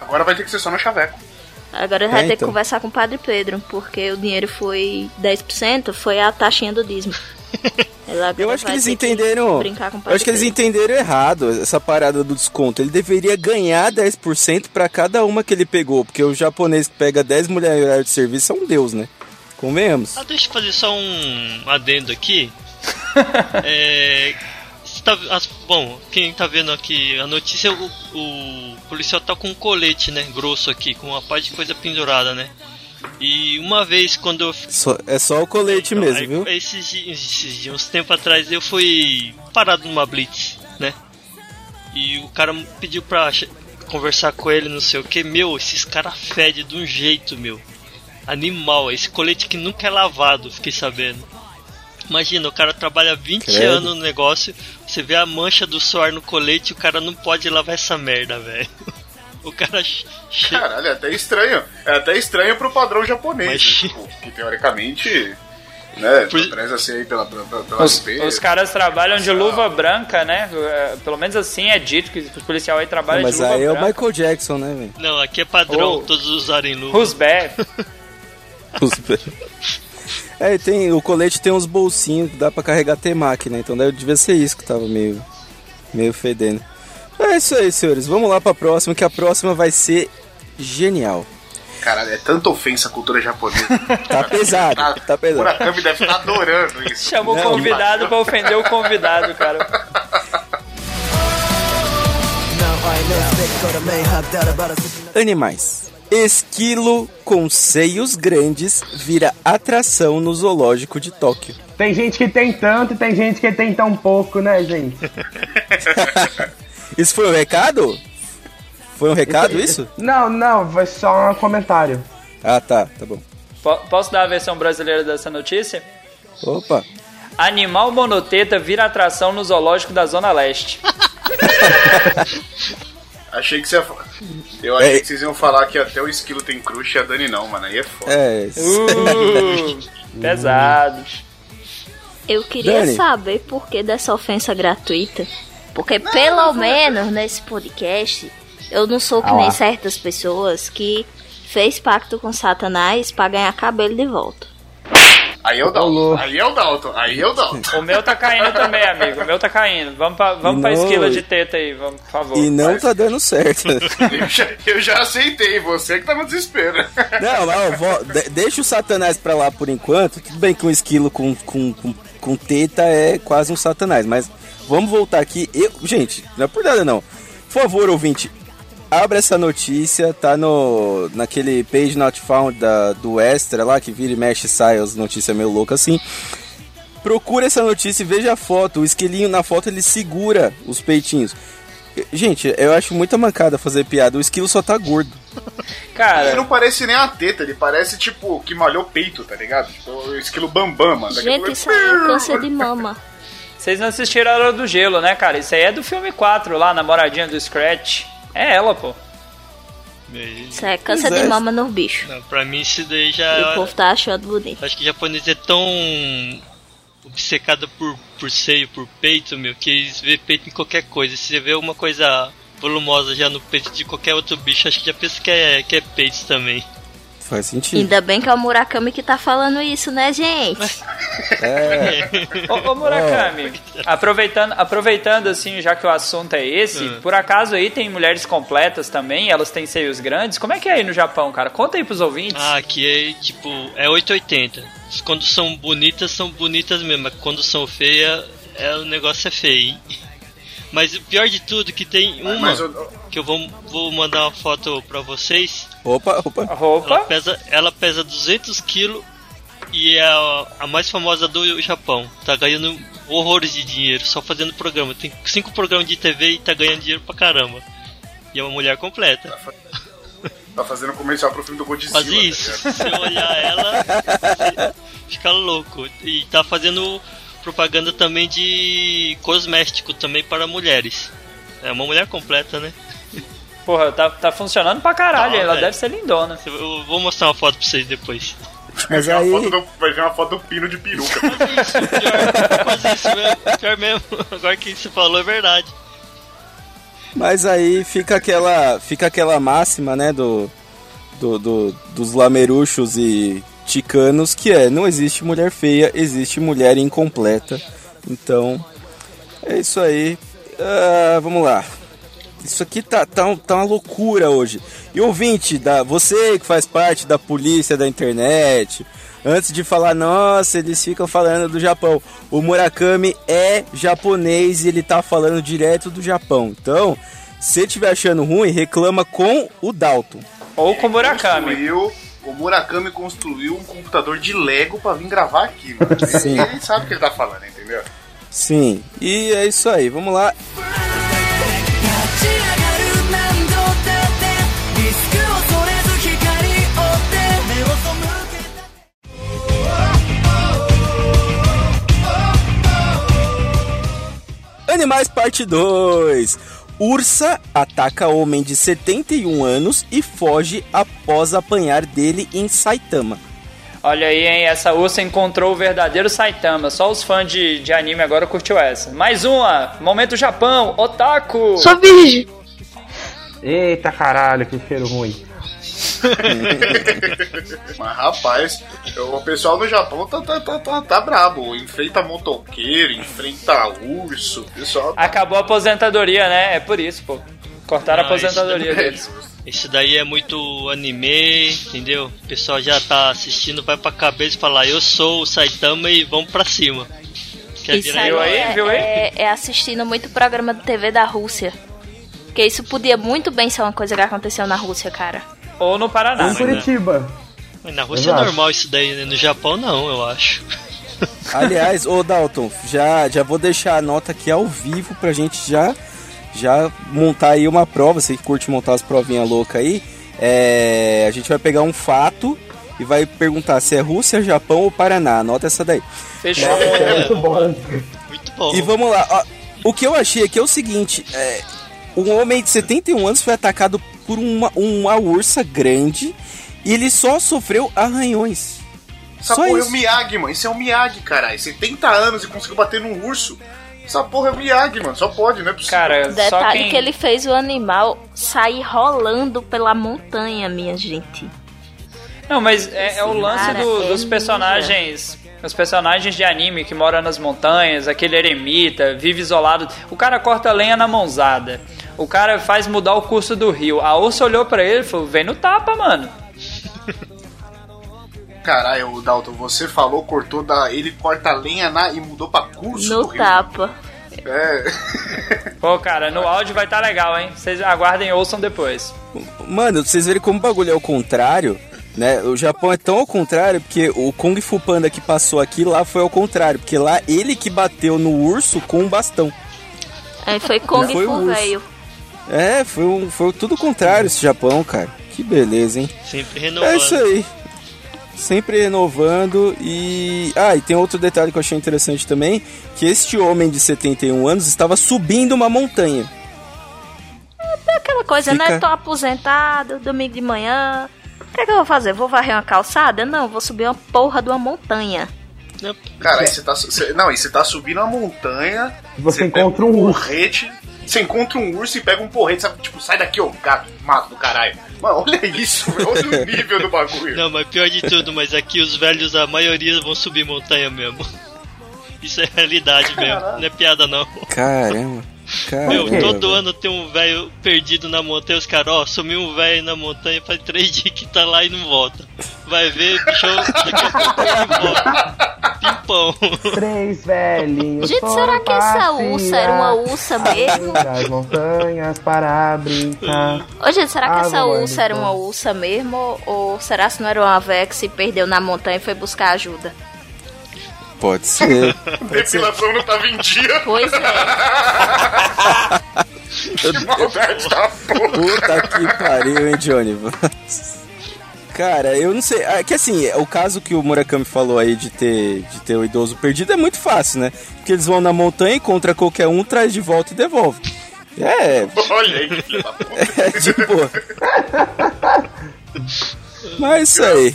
B: Agora vai ter que ser só no chaveco.
F: Agora ele vai
A: É,
F: ter
A: então.
F: que conversar com o Padre Pedro, porque o dinheiro foi 10%, foi a taxinha do dízimo. Agora
A: Eu acho que eles entenderam.
F: o
A: Eu acho que eles entenderam errado essa parada do desconto. Ele deveria ganhar 10% pra cada uma que ele pegou, porque o japonês que pega 10 mulheres em horário de serviço é um deus, né? Convenhamos.
H: Ah, deixa eu fazer só um adendo aqui. é. tá- as- bom, quem tá vendo aqui a notícia, o, o policial tá com um colete, né? Grosso aqui, com uma parte de coisa pendurada, né? E uma vez quando eu
A: Só- é só o colete
H: Então,
A: mesmo,
H: aí,
A: viu?
H: Esses, esses dias, uns tempos atrás, eu fui parado numa blitz, né? E o cara pediu pra conversar com ele, não sei o que. Meu, esses caras fedem de um jeito, meu. Animal, esse colete que nunca é lavado, fiquei sabendo. Imagina, o cara trabalha 20
A: Credo.
H: anos no negócio, você vê a mancha do suor no colete e o cara não pode lavar essa merda, velho. O cara
B: Caralho, é até estranho. É até estranho pro padrão japonês,
H: Mas-
B: né? Tipo, que teoricamente, né,
H: Por-
B: preza ser aí pela, pela, pela
C: Os, os caras trabalham de luva branca, né? É, Pelo menos assim é dito que os policiais aí trabalham
A: Mas
C: de luva
A: aí é o
C: branca.
A: Michael Jackson, né, velho?
H: Não, aqui é padrão,
C: Oh.
H: todos usarem luva.
C: Who's bad?
A: É, tem, o colete tem uns bolsinhos que dá pra carregar temaki, né? Então deve, devia ser isso que tava meio, meio fedendo. É isso aí, senhores. Vamos lá pra próxima, que a próxima vai ser genial.
B: Caralho, é tanta ofensa à cultura japonesa.
A: Tá pesado, tá
B: O
A: pesado.
B: Murakami deve estar adorando isso.
C: Chamou o convidado pra ofender o convidado, cara.
A: Animais. Esquilo com seios grandes vira atração no zoológico de Tóquio.
G: Tem gente que tem tanto e tem gente que tem tão pouco, né, gente?
A: Isso foi um recado? Foi um recado isso?
G: Não, não, foi só um comentário.
A: Ah, tá, tá bom.
C: Po- posso dar a versão brasileira dessa notícia?
A: Opa.
C: Animal monoteta vira atração no zoológico da Zona Leste.
B: Achei que você ia fa- Eu achei
A: É.
B: que vocês iam falar que até o esquilo tem crush e a Dani não, mano. Aí é foda.
A: É,
C: Uh, pesado.
F: Eu queria
A: Dani.
F: saber por que dessa ofensa gratuita. Porque pelo menos nesse podcast eu não sou que
G: Ah lá.
F: nem certas pessoas que fez pacto com Satanás pra ganhar cabelo de volta.
B: Aí é Dalton.
G: louco.
B: Aí é o Dalton. Aí é o Dalton.
C: O meu tá caindo também, amigo. O meu tá caindo. Vamos pra, vamos
A: E
C: pra
A: não-
C: esquila de teta aí, vamos, por favor.
A: E não tá dando certo.
B: Eu já, eu já aceitei, você que tá no desespero.
A: Não, mas ó, vó, de- deixa o Satanás pra lá por enquanto. Tudo bem que um esquilo com, com, com, com teta é quase um Satanás, mas vamos voltar aqui. Eu, gente, não é por nada não. Por favor, ouvinte, abra essa notícia, tá no naquele page not found da, do Extra lá, que vira e mexe e sai as notícias meio loucas assim. Procura essa notícia e veja a foto. O esquilinho na foto ele segura os peitinhos. Gente, eu acho muita mancada fazer piada. O esquilo só tá gordo.
B: Ele
C: Cara,
B: não parece nem a teta, ele parece tipo que malhou peito, tá ligado? Tipo o esquilo bambam, mano.
F: Gente, isso aí é câncer de mama.
C: vocês não assistiram a Hora do Gelo, né, cara? Isso aí é do filme 4 lá, namoradinha do Scratch. É ela, pô.
F: Isso é câncer de
A: é.
F: mama no bicho.
H: Não, pra mim isso daí
F: E o
H: já.
F: povo tá achando bonito.
H: Acho que japonês é tão obcecado por, por seio, por peito, meu, que eles vê peito em qualquer coisa. Se você vê uma coisa volumosa já no peito de qualquer outro bicho, acho que já pensa que é, que é peito também.
A: Faz sentido.
F: Ainda bem que é o Murakami que tá falando isso, né, gente?
A: É.
C: Ô, ô Murakami, aproveitando, aproveitando assim, já que o assunto é esse,
H: Hum.
C: por acaso aí tem mulheres completas também, elas têm seios grandes? Como é que é aí no Japão, cara? Conta aí pros ouvintes.
H: Ah, aqui é tipo, é 880. Quando são bonitas, são bonitas mesmo. mas Quando são feias, é, o negócio é feio, hein? Mas o pior de tudo é que tem uma
B: Mas eu-
H: que eu vou, vou mandar uma foto pra vocês.
A: Opa, opa.
H: Ela pesa, ela pesa 200 quilos e é a, a mais famosa do Japão. Tá ganhando horrores de dinheiro só fazendo programa. Tem cinco programas de TV e tá ganhando dinheiro pra caramba. E é uma mulher completa.
B: Tá fazendo comercial pro filme do Godzilla.
H: Quase
B: tá
H: isso. Se você olhar ela, fica louco. E tá fazendo propaganda também de cosmético também para mulheres. É uma mulher completa, né?
C: Porra, tá, tá funcionando pra caralho,
H: Tá,
C: ela deve ser lindona.
H: Eu vou mostrar uma foto pra vocês depois.
A: Mas
B: Vai ver uma
A: aí.
B: foto do- Vai ver uma foto do pino de peruca.
H: Isso, pior, quase isso mesmo. Pior mesmo. Agora que você falou é verdade.
A: Mas aí fica aquela, fica aquela máxima, né, do, do, do- dos lameruchos e ticanos, que é, não existe mulher feia, existe mulher incompleta. Então, é isso aí. Ah, vamos lá. Isso aqui tá, tá, tá uma loucura hoje. E ouvinte, da, você que faz parte da polícia da internet, antes de falar, nossa, eles ficam falando do Japão. O Murakami é japonês e ele tá falando direto do Japão. Então, se você estiver achando ruim, reclama com o Dalton.
C: Ou com o Murakami.
B: Construiu, o Murakami construiu um computador de Lego pra vir gravar aqui, mano. Ele-
A: Sim.
B: Ele sabe o que ele tá falando, entendeu?
A: Sim, e é isso aí, vamos lá. Animais Parte 2. Ursa ataca homem de 71 anos e foge após apanhar dele em Saitama.
C: Olha aí, hein? Essa ursa encontrou o verdadeiro Saitama. Só os fãs de, de anime agora curtiu essa. Mais uma! Momento Japão, Otaku!
F: Sou virgem.
G: Eita caralho, que cheiro ruim.
B: Mas rapaz, o pessoal no Japão tá, tá, tá, tá, tá brabo. Enfrenta motoqueiro, enfrenta urso. Pessoal tá
C: Acabou a aposentadoria, né? É por isso, pô. Cortaram a
H: Ah, isso
C: aposentadoria
H: daí-
C: deles.
H: Esse daí é muito anime, entendeu? O pessoal já tá assistindo, vai pra cabeça e falar, eu sou o Saitama e vamos pra cima. Quer
F: Isso
H: virar
F: aí,
C: Viu aí?
F: é,
C: Viu aí?
F: é- é assistindo muito programa de TV da Rússia. Porque isso podia muito bem ser uma coisa que aconteceu na Rússia, cara.
C: Ou no Paraná.
G: Em Curitiba.
H: Mas Na Rússia é normal isso daí, né? No Japão não, eu acho.
A: Aliás, ô Dalton, já, já vou deixar a nota aqui ao vivo pra gente já, já montar aí uma prova. Você que curte montar as provinhas loucas aí. É, a gente vai pegar um fato e vai perguntar se é Rússia, Japão ou Paraná. Anota essa daí.
C: Fechou.
G: É muito bom.
H: Muito bom.
A: E vamos lá. ó, o que eu achei aqui é o seguinte: é, um homem de 71 anos foi atacado por uma, uma ursa grande e ele só sofreu arranhões.
B: Essa
A: Só
B: porra é
A: isso.
B: o Miyagi, mano. Isso é o Miyagi, caralho. 70 anos e conseguiu bater num urso. Essa porra é o Miyagi, mano. Só pode, é possível.
C: Cara, só
F: Detalhe
C: quem...
F: que ele fez o animal sair rolando pela montanha, minha gente.
C: Não, mas é, é o lance
F: cara
C: do-
F: é
C: dos personagens. Os personagens de anime que moram nas montanhas, aquele eremita, vive isolado. O cara corta lenha na mãozada. O cara faz mudar o curso do rio. A ursa olhou pra ele e falou: vem no tapa, mano.
B: Caralho, Dalton, você falou, cortou da. Ele corta a lenha na... e mudou pra curso do
F: No
B: rio.
F: tapa.
B: É.
C: Pô, cara, no áudio vai estar legal, hein? Vocês aguardem e ouçam depois.
A: Mano, vocês verem como o bagulho é ao contrário, né? O Japão é tão ao contrário porque o Kung Fu Panda que passou aqui lá foi ao contrário, porque lá ele que bateu no urso com um bastão.
F: Aí foi Kung
A: Foi o
F: Fu velho.
A: É, foi, um, foi tudo o contrário esse Japão, cara. Que beleza, hein?
H: Sempre
A: É
H: renovando.
A: isso aí. Sempre renovando e. Ah, e tem outro detalhe que eu achei interessante também: que este homem de 71 anos estava subindo uma montanha.
F: Aquela coisa,
A: Fica-
F: né? Tô aposentado, domingo de manhã. O que, é que eu vou fazer? Vou varrer uma calçada? Não, vou subir uma porra de uma montanha.
H: Não,
B: Cara, aí você tá. Você, não, e você tá subindo a montanha.
G: Você encontra um urso.
B: Você encontra um urso e pega um porrete, sabe? Tipo, sai daqui, ô gato, mato do caralho. Mano, olha isso, velho. Olha o nível do bagulho.
H: Não, mas pior de tudo, mas aqui os velhos, a maioria vão subir montanha mesmo. Isso é realidade mesmo, não é piada não.
A: Caramba.
H: Meu,
A: Caramba.
H: todo ano tem um velho perdido na montanha, os caras, ó, sumiu um velho na montanha faz três dias que tá lá e não volta. Vai ver, bicho, daqui a pouco ele volta. Pimpão.
G: Três velhinhos.
F: Gente, será que essa ursa era uma ursa mesmo?
G: Das montanhas para brincar.
F: Ô, gente, será que
G: Ah,
F: essa ursa era
G: então.
F: uma ursa mesmo? Ou será que não era uma véia que se perdeu na montanha e foi buscar ajuda?
A: Pode ser.
B: Depilação não tava em dia.
F: Pois é.
B: Que maldade da porra.
A: Puta que pariu, hein, Johnny? Cara, eu não sei. É que assim, o caso que o Murakami falou aí de ter, de ter o idoso perdido é muito fácil, né? Porque eles vão na montanha, encontra qualquer um, traz de volta e devolve. É,
B: Olha aí, que filho da puta.
A: é de boa. Mas é isso aí.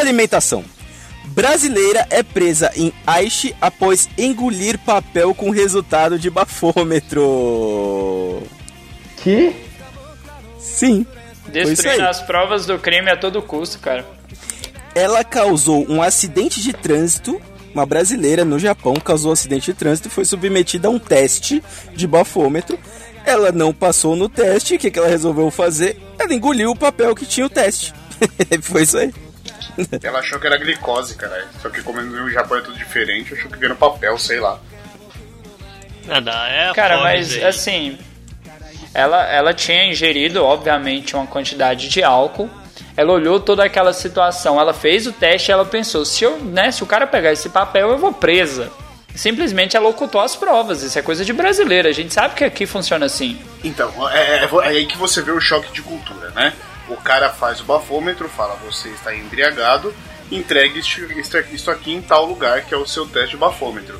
A: Alimentação. Brasileira é presa em Aichi após engolir papel com resultado de bafômetro.
G: Que?
A: Sim.
C: Destruindo
A: aí.
C: as provas do crime a todo custo, cara.
A: Ela causou um acidente de trânsito. Uma brasileira no Japão causou um acidente de trânsito e foi submetida a um teste de bafômetro. Ela não passou no teste. O que, que ela resolveu fazer? Ela engoliu o papel que tinha o teste. foi isso aí.
B: Ela achou que era glicose, cara. Só que como no Japão é tudo diferente, achou que vinha no papel, sei lá.
H: Nada, é
C: Cara,
H: fome,
C: mas assim, ela, ela tinha ingerido, obviamente, uma quantidade de álcool. Ela olhou toda aquela situação, ela fez o teste e ela pensou: se, eu, né, se o cara pegar esse papel, eu vou presa. Simplesmente ela ocultou as provas. Isso é coisa de brasileira. A gente sabe que aqui funciona assim.
B: Então, é, é- é aí que você vê o choque de cultura, né? O cara faz o bafômetro, fala, você está embriagado, entregue isto aqui em tal lugar, que é o seu teste de bafômetro.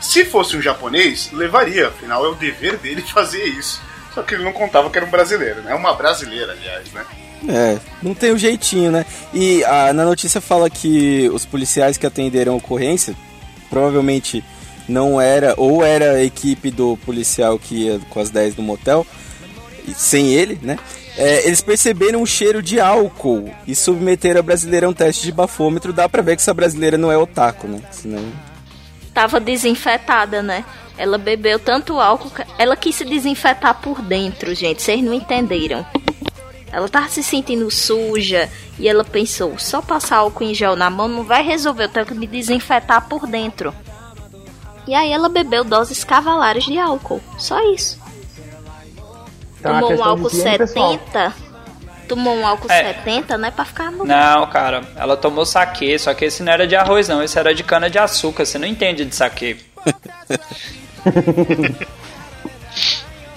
B: Se fosse um japonês, levaria, afinal é o dever dele fazer isso. Só que ele não contava que era um brasileiro, né? Uma brasileira, aliás, né?
A: É, não tem um jeitinho, né? E a, na notícia fala que os policiais que atenderam a ocorrência provavelmente não era, ou era a equipe do policial que ia com as 10 no motel, sem ele, né? É, eles perceberam um cheiro de álcool e submeteram a brasileira a um teste de bafômetro. Dá pra ver que essa brasileira não é otaku, né? Senão...
F: Tava desinfetada, né? Ela bebeu tanto álcool que ela quis se desinfetar por dentro, gente. Vocês não entenderam. Ela tava se sentindo suja e ela pensou: só passar álcool em gel na mão não vai resolver, eu tenho que me desinfetar por dentro. E aí ela bebeu doses cavalares de álcool. Só isso.
G: Então, é
F: Tomou um álcool
G: higiene pessoal.
F: 70. Tomou um álcool
C: É.
F: 70, né? Pra ficar no.
C: Não, cara, ela tomou saque, só que esse não era de arroz, não. Esse era de cana de açúcar. Você não entende de saque.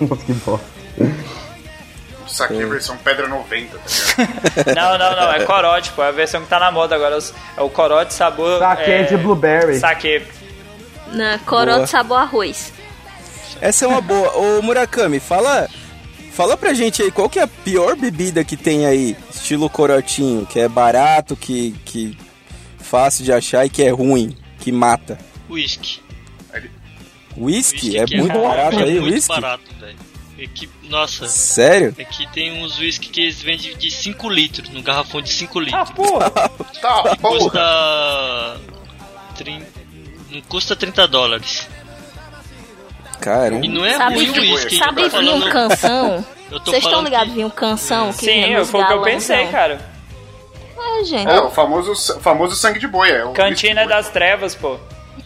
G: Nossa, que bosta.
B: Saque a versão Pedra 90, tá ligado?
C: Não, não, não, é corote, pô. É a versão que tá na moda agora. É o corote sabor.
G: Saque
C: é,
G: de blueberry.
C: Saque.
F: Na corote
A: Boa.
F: sabor arroz.
A: Essa é uma boa. Ô Murakami, fala, fala pra gente aí qual que é a pior bebida que tem aí, estilo corotinho, que é barato, que, que fácil de achar e que é ruim, que mata.
H: Whisky.
A: Whisky? É
H: aqui
A: muito barato
H: é
A: aí,
H: muito
A: whisky?
H: barato, velho. Aqui, nossa,
A: Sério?
H: aqui tem uns whisky que eles vendem de 5 litros, no garrafão de 5
C: Ah,
H: litros.
C: porra!
B: Tá, porra.
H: custa. trin- Não custa 30 dólares.
A: Caramba.
H: E não é
F: Sabe,
H: ruim o whisky.
F: sabe vinho
H: falando-
F: canção? Vocês estão ligados
H: que-
F: vinho canção? Que
C: Sim,
F: vinha nos
C: foi o que eu pensei, cara.
F: É, gente.
B: É, o famoso, famoso sangue de boi. É o
C: Cantina das trevas, pô.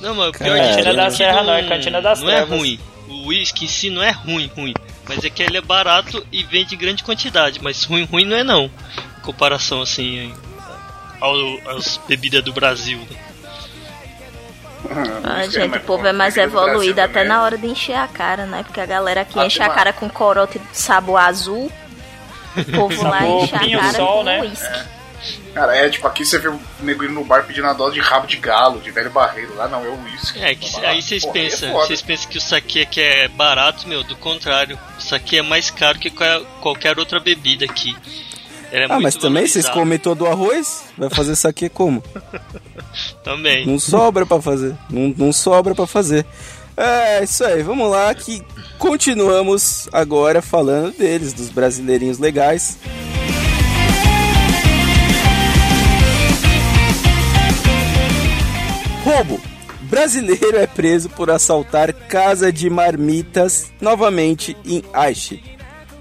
H: Não, mas o pior
A: Cara,
H: é
C: Cantina da Serra não, é Cantina das
H: Não é
C: Trevas.
H: ruim. O whisky em si não é ruim, ruim. Mas é que ele é barato e vende em grande quantidade. Mas ruim, ruim não é não. Em comparação assim ao, às bebidas do Brasil. né?
F: Ah,
B: whisky é
F: gente, o povo é mais evoluído até
B: também.
F: na hora de encher a cara, né? Porque a galera aqui
B: Ah,
F: enche a cara com corote de sabor azul. O povo lá enche a cara
C: sol,
F: com
C: né?
F: uísque.
B: Cara, é tipo, aqui você vê o nego indo no bar pedindo a dose de rabo de galo, de velho barreiro. Lá não, é o uísque.
H: É, que
B: Tá
H: aí vocês
B: é
H: pensam, vocês pensam que o saque aqui é barato, meu, do contrário. O saque é mais caro que qual- qualquer outra bebida aqui. É
A: Ah, mas também vocês comem todo o arroz? Vai fazer isso aqui como?
H: Também.
A: Não sobra pra fazer. Não, não sobra pra fazer. É, isso aí, vamos lá que continuamos agora falando deles, dos brasileirinhos legais. Roubo. Brasileiro é preso por assaltar casa de marmitas novamente em Aichi.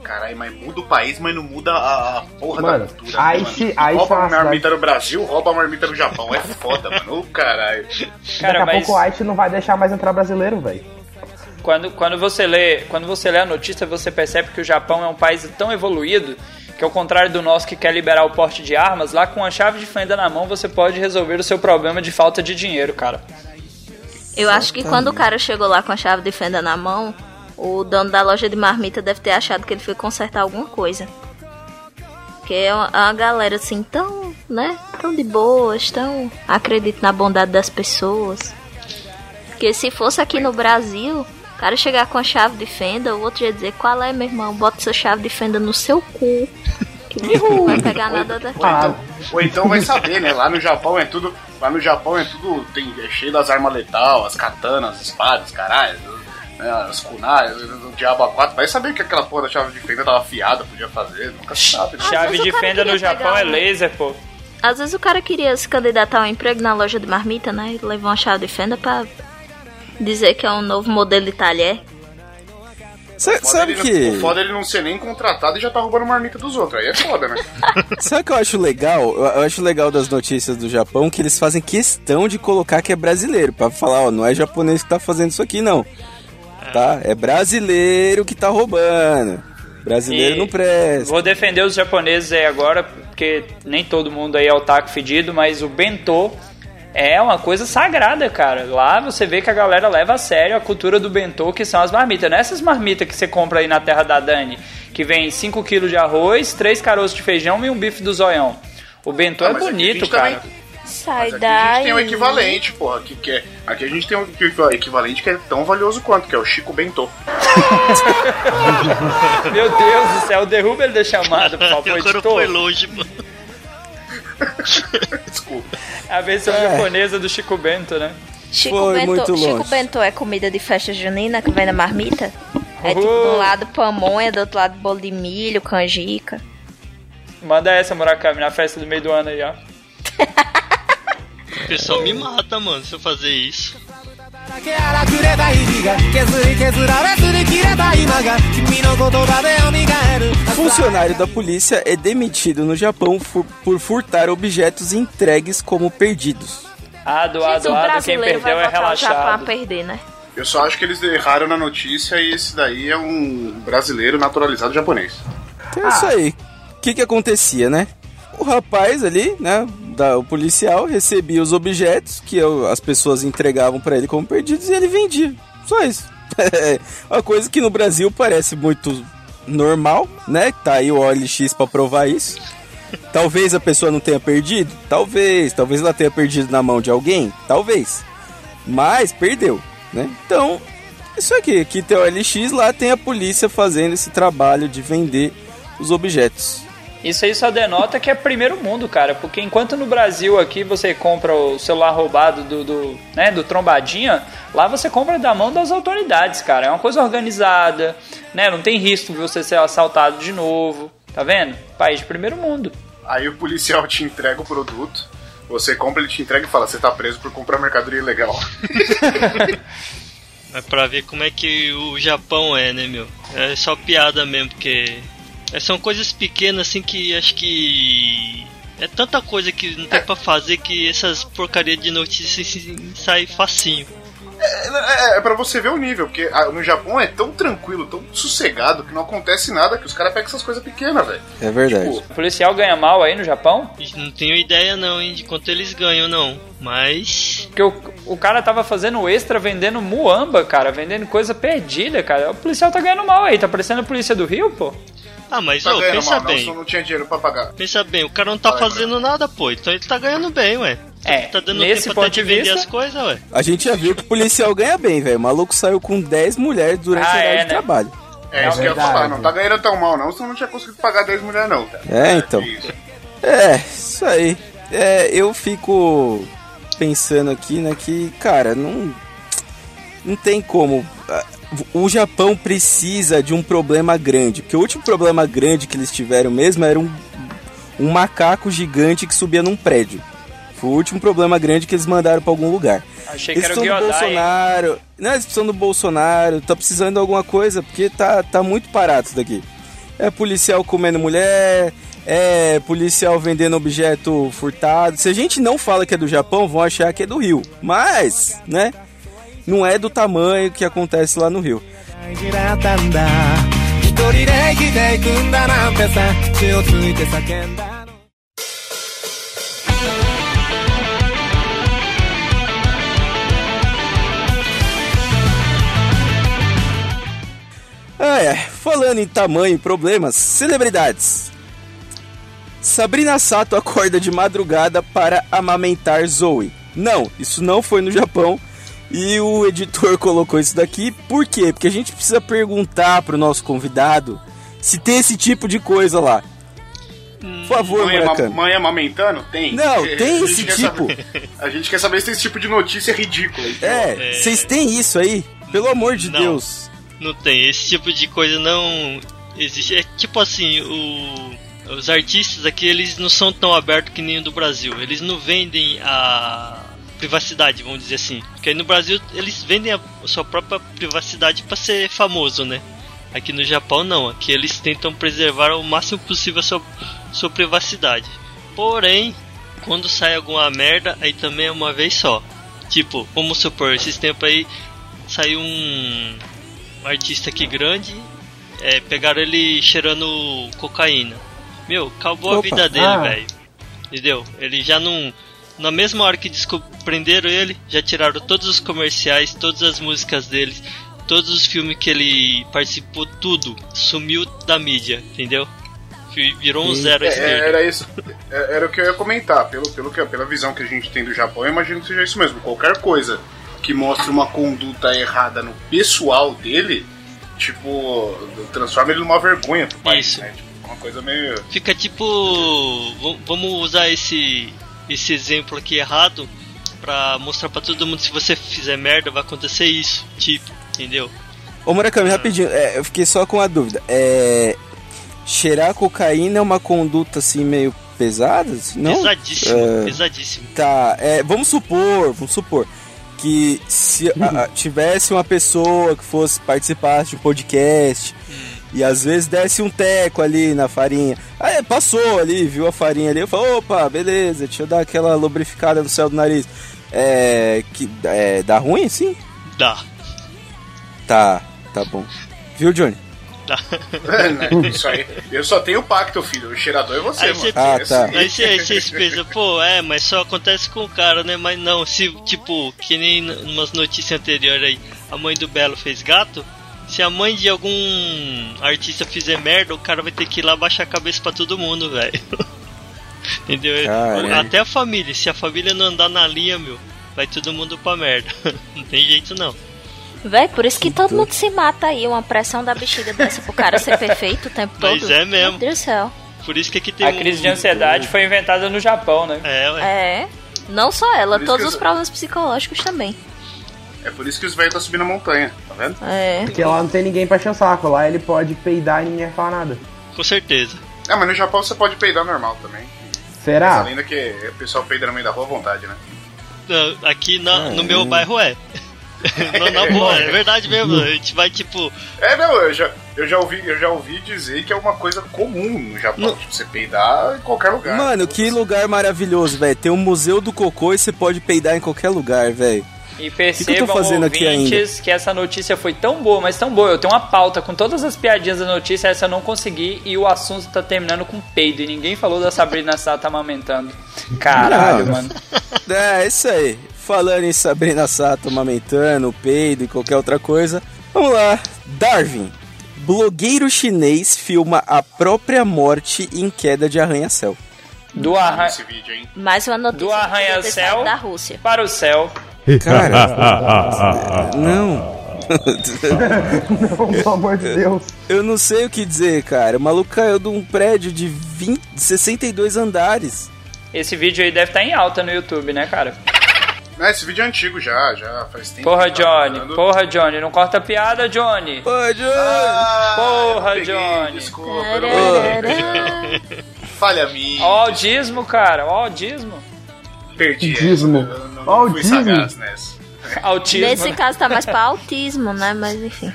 B: Caralho, mas muda o país, mas não muda a, a porra
G: Mano,
B: da cultura.
G: Aichi-
B: mano.
G: Aichi
B: rouba
G: é uma
B: a marmita no Brasil, rouba a marmita no Japão. É foda, mano. Ô, caralho.
C: Cara,
G: Daqui a
C: mas
G: pouco o Aichi não vai deixar mais entrar brasileiro, velho.
C: quando, quando, você lê, quando você lê a notícia, você percebe que o Japão é um país tão evoluído que, ao contrário do nosso que quer liberar o porte de armas, lá com a chave de fenda na mão você pode resolver o seu problema de falta de dinheiro, cara.
F: Eu acho que quando o cara chegou lá com a chave de fenda na mão, o dono da loja de marmita deve ter achado que ele foi consertar alguma coisa. Porque é uma, é uma galera assim tão, né? Tão de boas, tão acredita na bondade das pessoas. Porque se fosse aqui no Brasil, o cara chegar com a chave de fenda, o outro ia dizer, qual é, meu irmão? Bota sua chave de fenda no seu cu. Que não vai pegar nada
B: então, ou então vai saber, né? Lá no Japão é tudo. Lá no Japão é tudo. Tem, é cheio das armas letal, as katanas, as espadas, caralho. Né, as kunais, o diabo a quatro. Vai saber que aquela porra da chave de fenda tava afiada, podia fazer. Nunca sabe. né?
C: Chave de
F: o
C: fenda no Japão é
F: um-
C: laser, pô.
F: Às vezes o cara queria se candidatar a um emprego na loja de marmita, né? E levou uma chave de fenda pra dizer que é um novo modelo de talher.
B: Foda
A: sabe
B: ele não-
A: que.
B: O foda é ele não ser nem contratado e já tá roubando marmita dos outros. Aí é foda, né?
A: Sabe o que eu acho legal? Eu eu acho legal das notícias do Japão que eles fazem questão de colocar que é brasileiro, Pra falar, ó, não é japonês que tá fazendo isso aqui não. Tá? É brasileiro que tá roubando. Brasileiro
C: E
A: não presta.
C: Vou defender os japoneses aí agora, porque nem todo mundo aí é otaku fedido, mas o bentô é uma coisa sagrada, cara. Lá você vê que a galera leva a sério a cultura do bentô, que são as marmitas. Não é essas marmitas que você compra aí na terra da Dani, que vem 5 kg de arroz, 3 caroços de feijão e um bife do zoião. O bentô
B: Ah,
C: é bonito, cara.
B: também-
F: Sai
B: Mas aqui a gente tem o
F: daí.
B: equivalente, porra. Que, que é, aqui a gente tem o equivalente que é tão valioso quanto, que é o Chico Bentô.
C: Meu Deus do céu, derruba ele da chamada, por favor,
H: Agora foi
C: editor.
H: longe, mano.
B: Desculpa.
C: A versão japonesa do Chico Bento, né?
F: Chico
A: Foi
F: Bento,
A: muito
F: Chico
A: longe.
F: Bento é comida de festa junina que vem na marmita? É tipo, um lado pamonha, do outro lado bolo de milho, canjica.
C: Manda essa, Murakami, na festa do meio do ano aí, ó.
H: O pessoal me mata, mano, se eu fazer isso.
A: Funcionário da polícia é demitido no Japão por furtar objetos entregues como perdidos.
C: Ado,
F: Gente,
C: ado,
F: o
C: ado, quem perdeu é relaxado.
F: perder, né?
B: Eu só acho que eles erraram na notícia e esse daí é um brasileiro naturalizado japonês.
A: Então é isso aí. O que que acontecia, né? O rapaz ali, né, da, o policial, recebia os objetos que eu- as pessoas entregavam pra ele como perdidos e ele vendia. Só isso. É uma coisa que no Brasil parece muito normal, né? Tá aí o OLX pra provar isso. Talvez a pessoa não tenha perdido? Talvez. Talvez ela tenha perdido na mão de alguém? Talvez. Mas perdeu, né? Então, isso aqui. Aqui tem o OLX, lá tem a polícia fazendo esse trabalho de vender os objetos.
C: Isso aí só denota que é primeiro mundo, cara. Porque enquanto no Brasil aqui você compra o celular roubado do, do, né, do trombadinha, lá você compra da mão das autoridades, cara. É uma coisa organizada, né? Não tem risco de você ser assaltado de novo. Tá vendo? País de primeiro mundo.
B: Aí o policial te entrega o produto, você compra, ele te entrega e fala: você tá preso por comprar mercadoria ilegal.
H: É pra ver como é que o Japão é, né, meu? É só piada mesmo, porque são coisas pequenas assim que acho que é tanta coisa que não tem pra fazer que essas porcarias de notícias saem facinho.
B: É, é, é pra você ver o nível, porque ah, no Japão é tão tranquilo, tão sossegado, que não acontece nada, que os caras pegam essas coisas pequenas, velho.
A: É verdade.
C: O policial ganha mal aí no Japão?
H: Não tenho ideia não, hein, de quanto eles ganham não, mas...
C: Porque o, o cara tava fazendo extra vendendo muamba, cara, vendendo coisa perdida, cara. O policial tá ganhando mal aí, tá parecendo a polícia do Rio, pô.
H: Ah, mas
B: Tá
H: ô, pensa
B: mal, não,
H: bem.
B: só não tinha dinheiro pra pagar.
H: Pensa bem, o cara não tá
B: Vai,
H: fazendo nada, pô. Então ele tá ganhando bem, ué.
C: É,
H: tá dando
C: nesse
H: tempo até
C: ponto
H: de
C: de
H: vender
C: vista-
H: as coisas, ué.
A: A gente já viu que o policial ganha bem, velho. O maluco saiu com 10 mulheres durante
C: Ah,
A: o horário
C: é,
A: de
C: né?
A: trabalho.
B: É, isso que eu ia
E: verdade.
B: falar, não tá ganhando tão mal não, senão não tinha conseguido pagar 10 mulheres não, cara.
A: É, então.
B: Isso.
A: É, isso aí. É, eu fico pensando aqui, né, que, cara, não. Não tem como. O Japão precisa de um problema grande. Porque o último problema grande que eles tiveram mesmo era um, um macaco gigante que subia num prédio. Foi o último problema grande que eles mandaram pra algum lugar.
C: Achei que
A: Eles
C: era o
A: precisam do
C: Gyodai. hein?
A: Bolsonaro. Não, eles precisam do Bolsonaro. Tá precisando de alguma coisa, porque tá, tá muito parado isso daqui. É policial comendo mulher, é policial vendendo objeto furtado. Se a gente não fala que é do Japão, vão achar que é do Rio. Mas, né? não é do tamanho que acontece lá no Rio. Ah, é. Falando em tamanho e problemas, celebridades. Sabrina Sato acorda de madrugada para amamentar Zoe. Não, isso não foi no Japão, e o editor colocou isso daqui. Por quê? Porque a gente precisa perguntar pro nosso convidado se tem esse tipo de coisa lá. Por favor,
B: Mãe, ama-
A: Murakami.
B: mãe amamentando? Tem.
A: Não,
B: É,
A: tem
B: a gente
A: esse
B: quer
A: tipo.
B: saber- a gente quer saber se tem esse tipo de notícia ridícula. então.
A: É, vocês têm isso aí? Pelo amor de
H: Não.
A: Deus.
H: Não tem, esse tipo de coisa não existe. É tipo assim, o, os artistas aqui eles não são tão abertos que nem o do Brasil. Eles não vendem a privacidade, vamos dizer assim. Porque aí no Brasil eles vendem a sua própria privacidade para ser famoso, né? Aqui no Japão não, aqui eles tentam preservar o máximo possível a sua, sua privacidade. Porém, quando sai alguma merda, aí também é uma vez só. Tipo, vamos supor, esses tempos aí saiu um, artista aqui grande, é, pegaram ele cheirando cocaína. Meu, acabou a
A: Opa,
H: vida dele,
G: ah.
H: velho. Entendeu? Ele já não. Na mesma hora que prenderam ele, já tiraram todos os comerciais, todas as músicas dele, todos os filmes que ele participou, tudo. Sumiu da mídia, entendeu? Vi- Virou um zero à
B: É, era isso. É, Era o que eu ia comentar. Pelo, pelo que, pela visão que a gente tem do Japão, eu imagino que seja isso mesmo. Qualquer coisa que mostre uma conduta errada no pessoal dele, tipo, transforma ele numa vergonha pro país,
H: Isso.
B: né? Tipo, uma coisa meio.
H: Fica tipo. Vamos usar esse, esse exemplo aqui errado pra mostrar pra todo mundo: se você fizer merda, vai acontecer isso. Tipo, entendeu?
A: Ô Murakami, rapidinho, é, eu fiquei só com uma dúvida. É. Cheirar cocaína é uma conduta assim meio pesada? Não?
H: Pesadíssimo,
A: É.
H: pesadíssimo.
A: Tá, é, vamos supor, vamos supor que se a- a- tivesse uma pessoa que fosse participar de um podcast e às vezes desse um teco ali na farinha. Aí passou ali, viu a farinha ali, eu falei, opa, beleza, deixa eu dar aquela lubrificada no céu do nariz. É. Que, é dá ruim assim?
H: Dá.
A: Tá, tá bom. Viu, Johnny?
H: Dá.
B: né? Isso aí. Eu só tenho pacto, filho. O cheirador é você,
H: Aí
B: mano.
H: você-
A: Ah, tá.
H: Aí você, aí você pensa, pô, é, mas só acontece com o cara, né? Mas não, se, tipo, que nem umas notícias anteriores aí. a mãe do Belo fez gato, se a mãe de algum artista fizer merda, o cara vai ter que ir lá baixar a cabeça pra todo mundo, velho. Entendeu?
A: Caramba.
H: Até a família. Se a família não andar na linha, meu, vai todo mundo pra merda. Não tem jeito não.
F: Véi, por isso que todo mundo se mata aí, uma pressão da bexiga dessa pro cara ser perfeito o tempo todo.
H: Mas é mesmo.
F: Meu Deus do céu.
H: Por isso que aqui tem
C: A
H: um-
C: crise de ansiedade foi inventada no Japão, né?
H: É, ué.
F: É. Não só ela, todos
B: que
F: os
B: eu-
F: problemas psicológicos também.
B: É por isso que os velhos estão subindo a montanha, tá vendo?
F: É.
G: Porque lá não tem ninguém pra encher o saco. Lá ele pode peidar e ninguém vai falar nada.
H: Com certeza.
B: Ah, mas no Japão você pode peidar normal também.
G: Será?
B: Além da que o pessoal peida no meio da rua à vontade, né?
H: Não, Aqui na- no
A: Ah,
H: meu
A: é.
H: bairro é. na, na boa, é verdade mesmo. A gente vai tipo.
B: É, não, eu já, eu já, ouvi, eu já ouvi dizer que é uma coisa comum no Japão. Tipo, você peidar em qualquer lugar.
A: Mano, que lugar maravilhoso, velho. Tem um museu do cocô e você pode peidar em qualquer lugar, velho.
C: E
A: que eu tô
C: percebam,
A: fazendo aqui
C: ouvintes, que essa notícia foi tão boa, mas tão boa. Eu tenho uma pauta com todas as piadinhas da notícia, essa eu não consegui, e o assunto tá terminando com peido, e ninguém falou da Sabrina Sato amamentando. Caralho,
A: Não.
C: mano.
A: É, isso aí. Falando em Sabrina Sato amamentando, peido e qualquer outra coisa. Vamos lá. Darwin. Blogueiro chinês filma a própria morte em queda de arranha-céu.
C: Do, arran...
B: Esse vídeo, hein?
F: Mais uma notícia
C: do arranha-céu
F: da Rússia.
C: para o céu.
A: Cara, não.
G: Não, pelo amor de Deus.
A: Eu não sei o que dizer, cara. O maluco caiu de um prédio de 20, 62 andares.
C: Esse vídeo aí deve estar em alta no YouTube, né, cara?
B: Não, esse vídeo é antigo já, já faz tempo.
C: Porra,
B: tá
C: Johnny.
B: rolando.
C: Porra, Johnny. Não corta a piada, Johnny.
A: Pode.
B: Ah,
C: Porra,
B: peguei,
C: Johnny.
B: Desculpa, falha minha.
C: Ó o dízimo, cara. Ó o dízimo.
B: Perdi.
G: Dízimo.
B: essa, eu não,
G: Ó,
B: fui
G: dízimo.
B: sagaz nessa.
C: Autismo.
F: Nesse
C: né?
F: caso tá mais pra autismo, né? Mas enfim.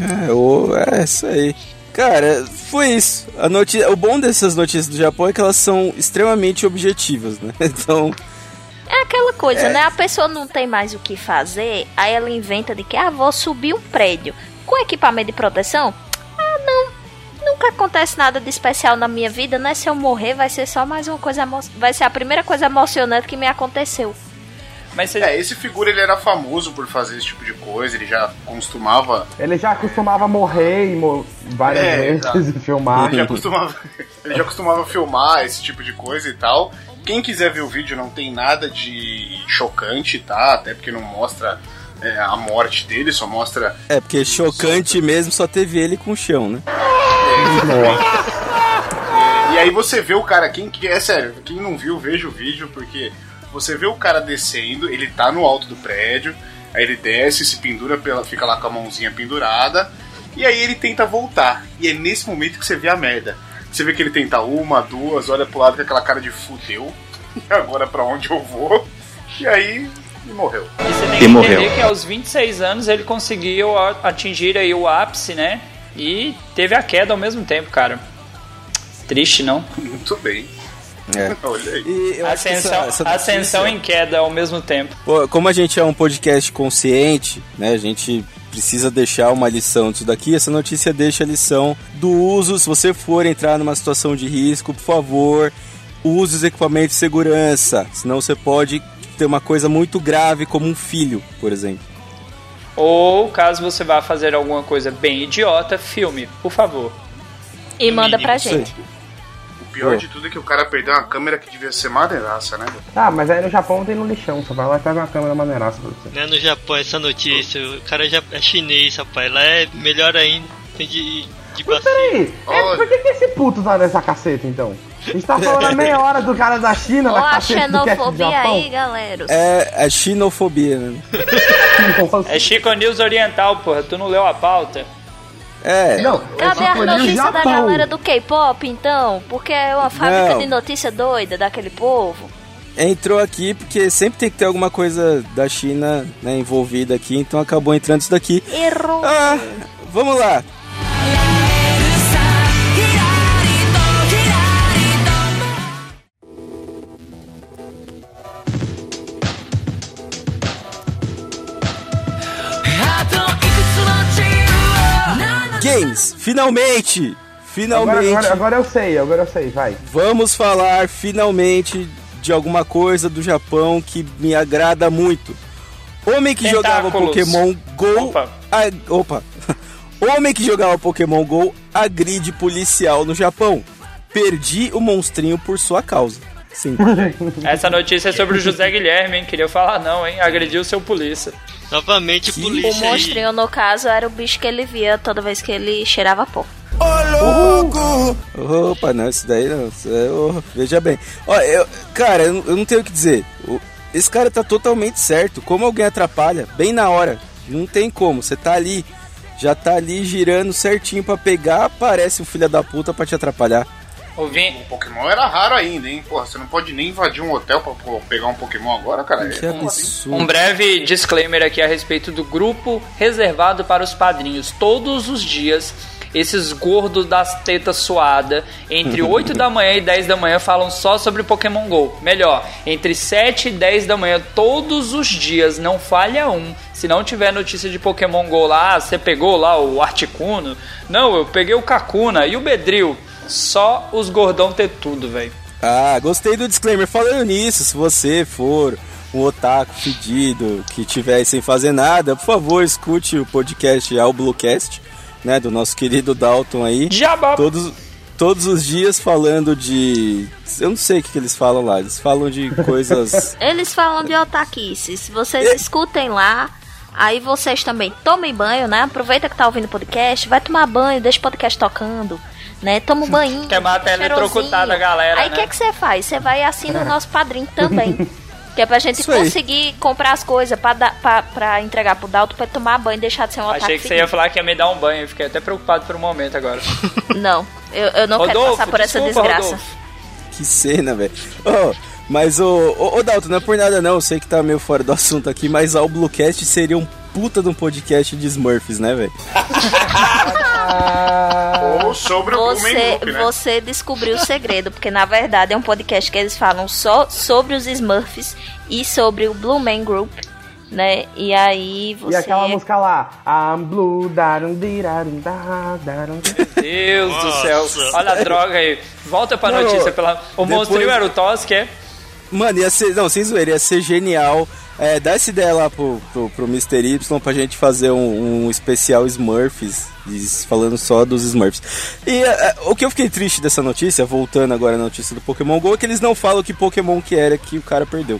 A: É, é isso aí. Cara, foi isso. A notícia, o bom dessas notícias do Japão é que elas são extremamente objetivas, né? Então,
F: É aquela coisa, né? A pessoa não tem mais o que fazer, aí ela inventa de que, ah, vou subir um prédio com equipamento de proteção. Acontece nada de especial na minha vida, né? Se eu morrer, vai ser só mais uma coisa. Vai ser a primeira coisa emocionante que me aconteceu.
C: Mas você...
B: É, esse figura ele era famoso por fazer esse tipo de coisa, ele já costumava.
G: Ele já costumava morrer e mo- várias
B: É,
G: vezes
B: exato.
G: e filmar.
B: Ele já costumava. ele já costumava filmar esse tipo de coisa e tal. Quem quiser ver o vídeo não tem nada de chocante, tá? Até porque não mostra é, a morte dele, só mostra.
A: é porque chocante mesmo só teve ele com o chão, né?
B: E aí você vê o cara, quem que é sério, quem não viu, veja o vídeo, porque você vê o cara descendo, ele tá no alto do prédio, aí ele desce, se pendura, pela, fica lá com a mãozinha pendurada, e aí ele tenta voltar. E é nesse momento que você vê a merda. Você vê que ele tenta uma, duas, olha pro lado com aquela cara de fudeu. E agora pra onde eu vou? E aí ele morreu.
C: E você tem
B: E
C: que
B: morreu.
C: entender que aos 26 anos ele conseguiu atingir aí o ápice, né? E teve a queda ao mesmo tempo, cara. Triste, não?
B: Muito bem.
A: É.
B: Olha aí.
A: E essa-
C: Ascensão,
A: essa notícia-
C: ascensão em queda ao mesmo tempo.
A: Pô, como a gente é um podcast consciente, né? A gente precisa deixar uma lição disso daqui. Essa notícia deixa a lição do uso. Se você for entrar numa situação de risco, por favor, use os equipamentos de segurança. Senão você pode ter uma coisa muito grave, como um filho, por exemplo.
C: Ou caso você vá fazer alguma coisa bem idiota, filme, por favor.
F: E manda pra gente.
B: O pior de tudo é que o cara perdeu uma câmera que devia ser maneiraça, né?
G: Ah, mas aí no Japão tem no lixão. Você vai lá e pega uma câmera maneiraça pra você.
H: Né, no Japão essa notícia, o cara já é chinês, rapaz. Lá é melhor ainda. Tem de, de
G: Mas
H: bacia.
G: peraí, é, por que, que esse puto tá nessa caceta então? A gente tá falando há meia hora do cara da China, da
F: a xenofobia
G: Japão.
F: aí, galera.
A: É a xenofobia, né?
C: É Chico News Oriental, porra. Tu não leu a pauta?
A: É.
G: Não,
F: Cadê
G: eu
F: a notícia da galera do K-pop, então? Porque é uma fábrica
A: Não.
F: de notícia doida daquele povo.
A: Entrou aqui porque sempre tem que ter alguma coisa da China né, envolvida aqui, então acabou entrando isso daqui.
F: Errou.
A: Ah, vamos lá. Games, finalmente! Finalmente!
G: Agora, agora, agora eu sei, agora eu sei, vai.
A: Vamos falar finalmente de alguma coisa do Japão que me agrada muito. Homem que jogava
C: Tentáculos.
A: Pokémon Go.
C: Opa.
A: a- opa. Homem que jogava Pokémon Go agride policial no Japão. Perdi o monstrinho por sua causa. Sim.
C: Essa notícia é sobre o José Guilherme, hein? Queria falar não, hein? Agrediu seu polícia.
H: Novamente,
F: O
H: polícia aí.
F: monstrinho, no caso, era o bicho que ele via toda vez que ele cheirava pó.
A: Opa, não, isso daí não. isso é- oh, veja bem. Ó, eu, cara, eu, não- eu não tenho o que dizer. O- esse cara tá totalmente certo. Como alguém atrapalha? Bem na hora. Não tem como. Você tá ali. Já tá ali girando certinho pra pegar. Aparece um filho da puta pra te atrapalhar.
C: Ouvi...
B: O Pokémon era raro ainda, hein? Porra, você não pode nem invadir um hotel pra pegar um Pokémon agora, cara.
A: Que
B: É,
A: absurdo.
C: Um breve disclaimer aqui a respeito do grupo reservado para os padrinhos. Todos os dias, esses gordos das tetas suadas, entre 8 da manhã e 10 da manhã, falam só sobre Pokémon GO. Melhor, entre 7 e 10 da manhã, todos os dias, não falha um. Se não tiver notícia de Pokémon GO lá, ah, você pegou lá o Articuno? Não, eu peguei o Kakuna e o Bedril. Só os gordão ter tudo, velho.
A: Ah, gostei do disclaimer. Falando nisso, se você for um otaku fedido que tiver sem fazer nada, por favor, escute o podcast Ao Bluecast, né, do nosso querido Dalton aí.
C: Jabá!
A: Todos, todos os dias falando de. Eu não sei o que, que eles falam lá, eles falam de coisas.
F: Eles falam de otaquices. Vocês escutem lá. Aí vocês também tomem banho, né? Aproveita que tá ouvindo o podcast, vai tomar banho, deixa o podcast tocando, né? Toma um banho.
C: Quer matar eletrocutada a galera,
F: Aí o
C: né?
F: que, que você faz? Você vai e assina o nosso padrinho também. Que é pra gente
A: Isso aí.
F: conseguir comprar as coisas pra, dar- pra, pra entregar pro Dalton pra tomar banho e deixar de ser um otaku.
C: Achei que você ia falar que ia me dar um banho, eu fiquei até preocupado por um momento agora.
F: Não, eu, eu não quero
C: Rodolfo,
F: passar por essa
C: desculpa,
F: desgraça.
C: Rodolfo.
A: que cena, velho. Ô, mas o. Ô, ô, Dalton, não é por nada não, eu sei que tá meio fora do assunto aqui, mas Ao Bluecast seria um puta de um podcast de Smurfs, né, velho?
B: Ou sobre o
F: Você,
B: Group, né?
F: você descobriu o segredo, porque na verdade é um podcast que eles falam só sobre os Smurfs e sobre o Blue Man Group, né? E aí você.
G: E aquela música lá, I'm blue, darum, dirarum, darum.
C: Deus do céu. Olha a droga aí. Volta pra
A: Não,
C: notícia. Pela... O
A: depois-
C: monstrinho era o Tosk, é?
A: Mano, ia ser. Não, sem zoeira, ia ser genial. É, dá essa ideia lá pro, pro, pro Mr. Y pra gente fazer um, um especial Smurfs, falando só dos Smurfs. E é, o que eu fiquei triste dessa notícia, voltando agora na notícia do Pokémon GO, é que eles não falam que Pokémon que era que o cara perdeu.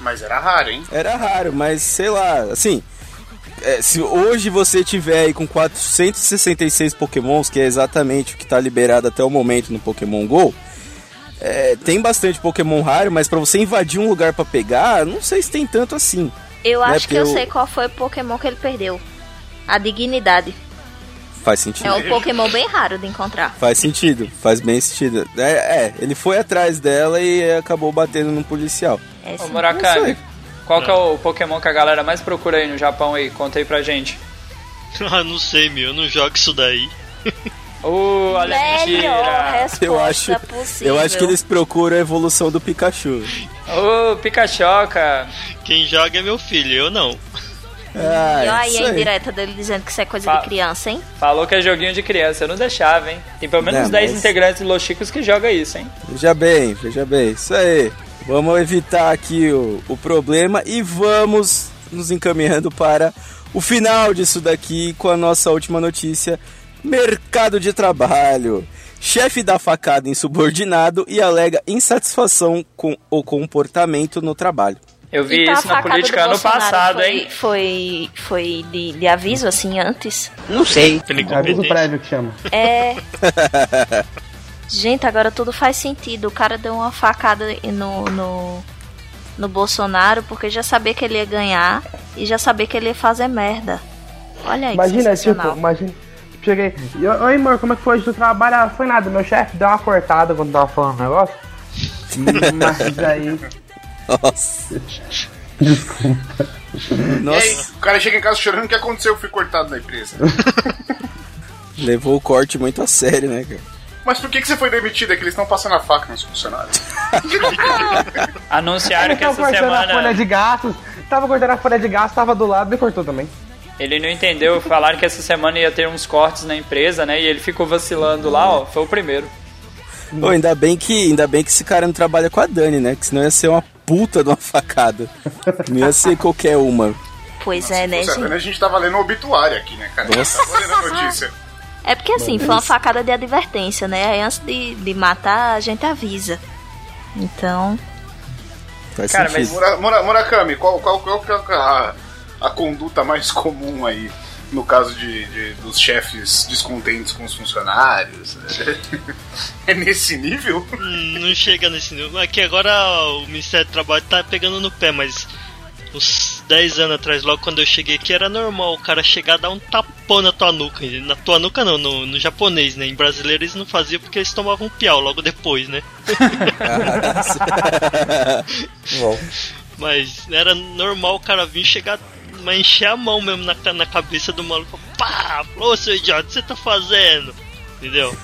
B: Mas era raro, hein?
A: Era raro, mas sei lá, assim. é, se hoje você tiver aí com 466 Pokémons, que é exatamente o que tá liberado até o momento no Pokémon GO, é, tem bastante Pokémon raro, mas pra você invadir um lugar pra pegar, não sei se tem tanto assim.
F: Eu
A: né,
F: acho que eu
A: porque
F: sei qual foi o Pokémon que ele perdeu. A dignidade.
A: Faz sentido.
F: É um Pokémon bem raro de encontrar.
A: Faz sentido, faz bem sentido. É, é, ele foi atrás dela e acabou batendo num policial.
F: É
C: Ô. Murakami, qual que é o Pokémon que a galera mais procura aí no Japão aí? Conta aí pra gente.
H: Ah, não sei, meu, eu não jogo isso daí.
C: Uh, olha
F: Melhor
C: mentira.
F: resposta
A: Eu acho,
F: possível.
A: eu acho que eles procuram a evolução do Pikachu.
C: Ô, Pikachoca.
H: Quem joga é meu filho, eu não.
A: Ah,
F: E olha aí a indireta dele dizendo que isso é coisa
C: Fa-
F: de criança, hein?
C: Falou que é joguinho de criança, eu não deixava, hein? Tem pelo menos
A: Não,
C: 10
A: mas-
C: integrantes do Los Chicos que joga isso, hein?
A: Veja bem, veja bem, isso aí. Vamos evitar aqui o, o problema e vamos nos encaminhando para o final disso daqui com a nossa última notícia: mercado de trabalho. Chefe dá facada em subordinado e alega insatisfação com o comportamento no trabalho.
C: Eu vi
F: Então
C: isso na política ano
F: Bolsonaro
C: passado,
F: foi,
C: hein?
F: Foi, foi de, de aviso, assim, antes?
E: Não sei.
H: Pela
G: Aviso prévio que chama.
F: É. Gente, agora tudo faz sentido. O cara deu uma facada no, no, no Bolsonaro porque já sabia que ele ia ganhar e já sabia que ele ia fazer merda. Olha aí, que
G: Imagina, tipo,
F: sensacional.
G: imagina. Cheguei. Oi, amor, como é que foi hoje do trabalho? Ah, foi nada, meu chefe deu uma cortada quando tava falando o negócio. Mas aí.
A: Nossa.
G: Desculpa.
B: E aí,
A: Nossa,
B: o cara chega em casa chorando, o que aconteceu? Eu fui cortado da empresa.
A: levou o corte muito a sério, né, cara?
B: Mas por que, que você foi demitido? É que eles estão passando a faca nos funcionários.
C: Anunciaram que
G: tava
C: essa
G: cortando a folha
C: semana
G: de gastos. Tava cortando a folha de gastos, tava do lado e cortou também.
C: Ele não entendeu. Falaram que essa semana ia ter uns cortes na empresa, né? E ele ficou vacilando lá, ó. Foi o primeiro.
A: Ô, ainda bem que ainda bem que esse cara não trabalha com a Dani, né? Que senão ia ser uma puta de uma facada. Não ia ser qualquer uma.
F: Pois é, né, gente?
B: Dani, a gente tava lendo o obituário aqui, né, cara?
A: Nossa.
B: Tava lendo a notícia.
F: É porque assim, foi uma facada de advertência, né? Aí antes de, de matar, a gente avisa. Então.
A: Faz
C: Cara,
A: sentido.
B: Mura- Mura- Murakami, qual, qual, qual que é a, conduta mais comum aí no caso de, de- dos chefes descontentes com os funcionários? É nesse nível?
H: Hum, não chega nesse nível. Aqui agora o Ministério do Trabalho tá pegando no pé, mas uns 10 anos atrás, logo quando eu cheguei aqui, era normal o cara chegar e dar um tapão na tua nuca. Na tua nuca não, no, no japonês, né? Em brasileiro eles não faziam porque eles tomavam piau logo depois, né?
A: Bom,
H: Mas era normal o cara vir chegar, mas encher a mão mesmo na, na cabeça do maluco. Pá! Ô seu idiota, o que você tá fazendo? Entendeu?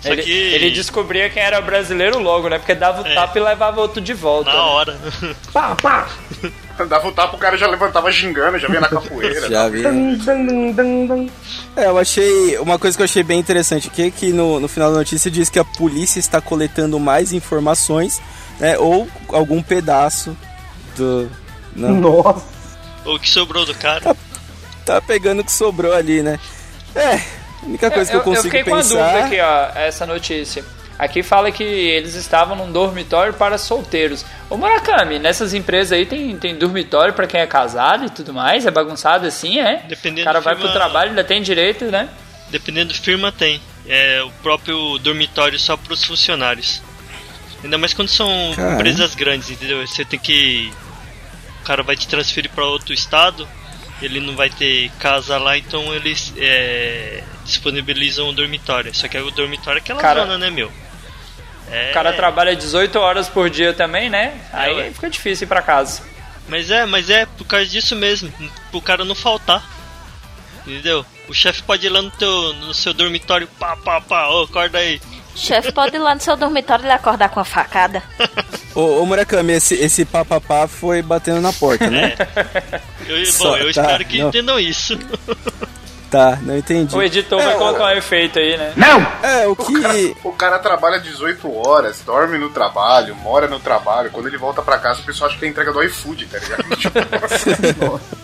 H: Só
C: Ele,
H: que
C: ele descobria quem era brasileiro logo, né? Porque dava o
H: É.
C: tapa e levava outro de volta.
H: na
C: né?
H: hora.
G: Pá, pá.
B: Dava o tapa, o cara já levantava gingando, já vinha na capoeira.
A: já vi.
G: Dun, dun, dun, dun, dun.
A: É, eu achei. Uma coisa que eu achei bem interessante aqui é que no, no final da notícia diz que a polícia está coletando mais informações, né? Ou algum pedaço do. Não,
G: Nossa.
H: O que sobrou do cara.
A: tá pegando o que sobrou ali, né? É, a única coisa que eu, consigo
C: fiquei com a
A: pensar.
C: dúvida aqui, ó, essa notícia. Aqui fala que eles estavam num dormitório para solteiros. Ô Murakami, nessas empresas aí tem, tem dormitório para quem é casado e tudo mais? É bagunçado assim, é?
H: Dependendo
C: o cara vai
H: firma-
C: pro trabalho, ainda tem direito, né?
H: Dependendo do firma tem. É o próprio dormitório só para os funcionários. Ainda mais quando são
A: Caramba.
H: empresas grandes, entendeu? Você tem que. O cara vai te transferir para outro estado, ele não vai ter casa lá, então eles é, disponibilizam o dormitório. Só que o dormitório é aquela
C: Cara-
H: zona, né, meu? É,
C: O cara trabalha 18 horas por dia também, né? Aí
H: ué.
C: fica difícil ir pra casa.
H: Mas é, mas é por causa disso mesmo, pro cara não faltar. Entendeu? O chefe pode ir lá no, teu, no seu dormitório, pá, pá, pá, ô, acorda aí.
F: Chefe pode ir lá no seu dormitório e acordar com a facada.
A: Ô, ô Murakami, esse, esse papapá foi batendo na porta, né?
H: Eu,
A: Só-
H: bom, eu
A: tá,
H: espero que
A: não.
H: entendam isso.
A: Tá, não entendi.
C: O editor
A: É,
C: vai
A: o-
C: colocar um efeito aí, né?
A: É, o
B: O cara,
A: que.
B: o cara trabalha 18 horas, dorme no trabalho, mora no trabalho. Quando ele volta pra casa, o pessoal acha que é entrega do iFood, tá ligado? Tipo,
A: É,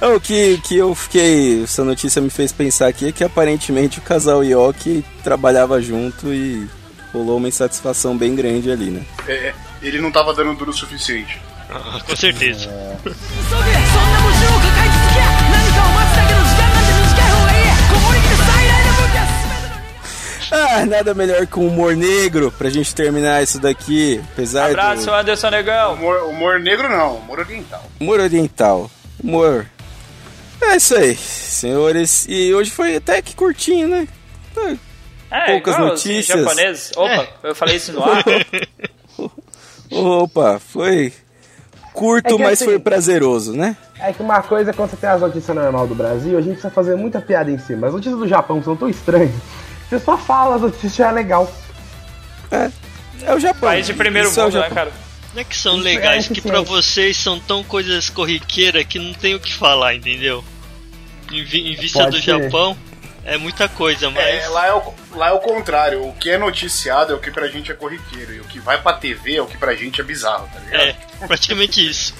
A: é, o que, que eu fiquei. Essa notícia me fez pensar aqui é que aparentemente o casal Yoki trabalhava junto e rolou uma insatisfação bem grande ali, né?
B: É, ele não tava dando duro o suficiente.
H: Com certeza.
A: Ah, nada melhor que o humor negro pra gente terminar isso daqui. Apesar
C: Abraço,
A: do...
C: Anderson Negão.
B: Humor, humor negro não, humor oriental.
A: Humor oriental. Humor é isso aí, senhores. E hoje foi até que curtinho, né? Tá.
C: É,
A: Poucas notícias.
C: japoneses. Opa, eu falei isso no ar.
A: Opa, foi curto,
G: É
A: mas
G: assim-
A: foi prazeroso, né?
G: É que uma coisa é quando você tem as notícias normal do Brasil, a gente precisa fazer muita piada em cima. As notícias do Japão são tão estranhas. Você só fala as notícias já é legal.
A: É o Japão.
C: País de primeiro
A: Isso é o
C: mundo, né,
A: Japão.
C: cara?
H: Não é que são
G: Isso
H: legais,
G: é
H: que pra
G: eficiente.
H: vocês são tão coisas corriqueiras que não tem o que falar, entendeu? Em, em vista
G: Pode
H: do
G: ser.
H: Japão, é muita coisa, mas.
B: É, lá, é o, lá é o contrário. O que é noticiado é o que pra gente é corriqueiro. E o que vai pra TV é o que pra gente é bizarro, tá ligado?
H: É, praticamente isso.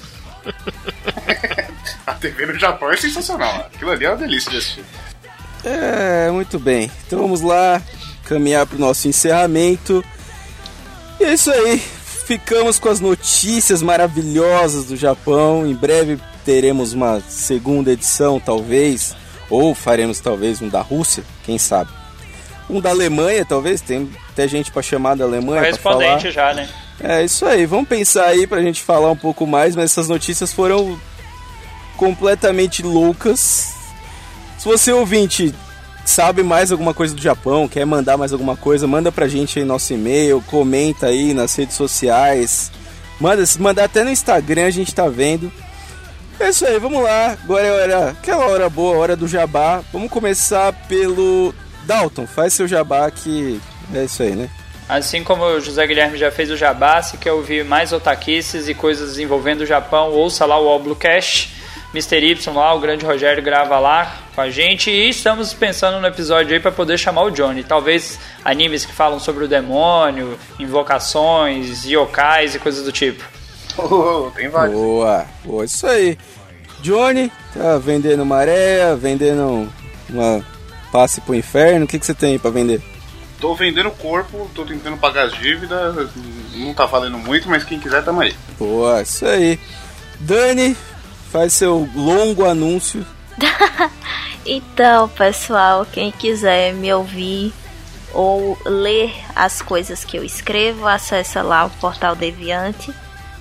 B: A TV no Japão é sensacional. Aquilo ali é uma delícia de assistir.
A: É, muito bem. Então vamos lá caminhar para o nosso encerramento. E é isso aí. Ficamos com as notícias maravilhosas do Japão. Em breve teremos uma segunda edição, talvez. Ou faremos talvez um da Rússia, quem sabe. Um da Alemanha, talvez. Tem até gente para chamar da Alemanha.
C: Correspondente já, né?
A: É isso aí, vamos pensar aí pra gente falar um pouco mais, mas essas notícias foram completamente loucas. Se você ouvinte sabe mais alguma coisa do Japão, quer mandar mais alguma coisa, manda pra gente aí nosso e-mail, comenta aí nas redes sociais. Manda, se mandar até no Instagram, a gente tá vendo. É isso aí, vamos lá. Agora é hora, aquela hora boa, hora do jabá. Vamos começar pelo Dalton. Faz seu jabá que é isso aí, né?
C: Assim como o José Guilherme já fez o jabá, se quer ouvir mais otaquices e coisas envolvendo o Japão, ouça lá o Oblocast. Mr. Y lá, o grande Rogério grava lá com a gente. E estamos pensando no episódio aí para poder chamar o Johnny. Talvez animes que falam sobre o demônio, invocações, yokais e coisas do tipo.
B: Oh, tem vários.
A: Boa, boa, isso aí. Johnny, tá vendendo maré, vendendo uma passe pro inferno. O que, que você tem aí pra vender?
B: Tô vendendo o corpo, tô tentando pagar as dívidas, não tá valendo muito, mas quem quiser tamo aí.
A: Boa, isso aí. Dani, faz seu longo anúncio.
F: Então, pessoal, quem quiser me ouvir ou ler as coisas que eu escrevo, acessa lá o portal Deviante.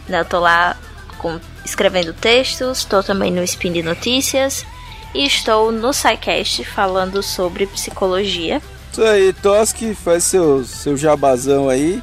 F: né? Eu tô lá com- escrevendo textos, estou também no Spin de Notícias e estou no SciCast falando sobre psicologia.
A: Isso aí, Toski, faz seu, seu jabazão aí.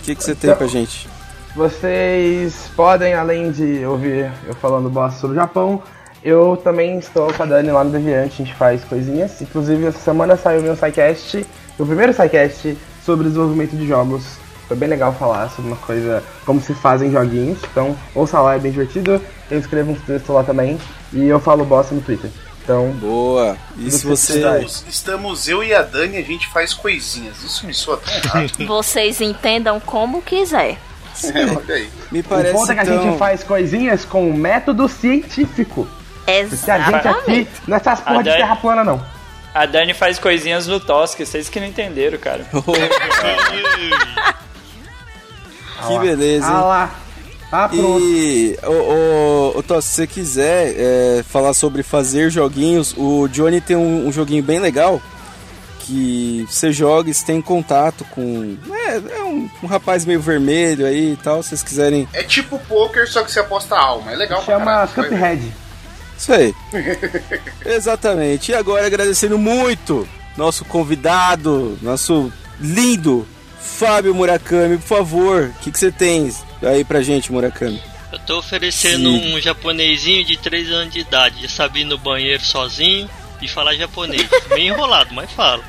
A: O que, que você tem pra gente?
G: Vocês podem, além de ouvir eu falando bosta sobre o Japão, eu também estou com a Dani lá no Deviante, a gente faz coisinhas. Inclusive, essa semana saiu meu SciCast, o primeiro SciCast sobre desenvolvimento de jogos. Foi bem legal falar sobre uma coisa, como se fazem joguinhos. Então, ouça lá, é bem divertido. Eu escrevo uns textos lá também e eu falo bosta no Twitter. Então,
A: Boa. E se você.
B: Estamos, estamos eu e a Dani, a gente faz coisinhas. Isso me soa tão errado.
F: Vocês entendam como quiser.
B: É, olha aí.
A: Me parece
G: ponto é que a gente faz coisinhas com um método científico. Porque a gente aqui não é essas porra de
C: Dani-
G: terra plana, não.
C: A Dani faz coisinhas no Tosque, vocês que não entenderam, cara.
A: que beleza, hein?
G: Ah lá. Ah, pronto.
A: E, ô, ô, ô, Toss, se você quiser é, falar sobre fazer joguinhos, o Johnny tem um, um joguinho bem legal que você joga e você tem contato com. É, é um, um rapaz meio vermelho aí e tal, se vocês quiserem.
B: É tipo poker, só que você aposta a alma. É legal pra
G: Chama
B: caralho, ver.
G: Cuphead.
A: Isso aí. Exatamente. E agora agradecendo muito nosso convidado, nosso lindo Fábio Murakami, por favor, o que, que você tem aí pra gente, Murakami?
H: Eu tô oferecendo
A: Sim.
H: um japonesinho de 3 anos de idade, já sabe ir no banheiro sozinho e falar japonês. Meio enrolado, mas fala.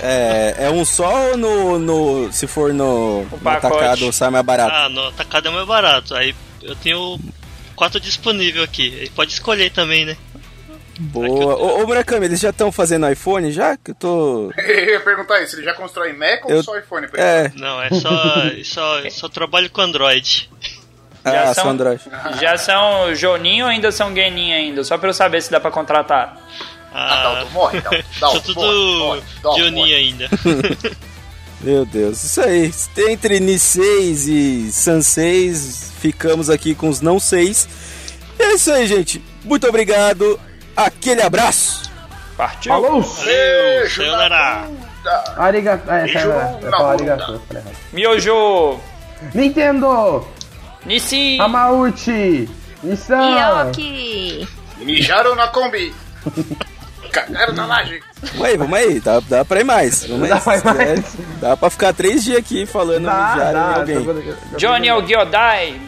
A: É, é um só ou no, no, se for no, no atacado sai mais barato?
H: Ah, no atacado é mais barato. Aí eu tenho quatro disponível aqui. Aí pode escolher também, né?
A: Boa. Ô, ô Murakami, eles já estão fazendo iPhone já? Que eu tô.
B: Eu ia perguntar isso, ele já constrói Mac ou
A: Eu-
B: só iPhone?
A: É.
H: Não, é só, é só, só trabalho com Android.
C: Já
A: Ah,
C: são-
A: só Android.
C: Já são Joninho ou ainda são Geninho ainda? Só pra eu saber se dá pra contratar.
B: Ah, Dalton, morre, Dalton.
H: Sou
B: Dalton,
H: tudo
B: morre, morre.
H: Joninho
B: morre.
H: ainda.
A: Meu Deus, isso aí. Entre Niseis e Sanseis, ficamos aqui com os não seis. É isso aí, gente. Muito obrigado. Aquele abraço.
C: Partiu?
G: Falou!
H: Valeu, sayonara.
B: Bunda.
G: Arigato. É,
B: Beijo bunda.
G: arigato.
C: Miojo!
G: Nintendo!
C: Nissi!
G: Amauchi! Nissan!
F: Yoki!
B: Mijaram na Kombi. Cagaram na laje.
A: Vamos aí, vamos aí. Dá, dá pra ir mais. Vamos aí,
G: Dá pra ir
A: se quiser.
G: mais.
A: Dá pra ficar três dias aqui falando
G: Dá,
A: mijar em
G: dá.
A: alguém.
G: tô- tô-
C: Johnny é o Gyodai!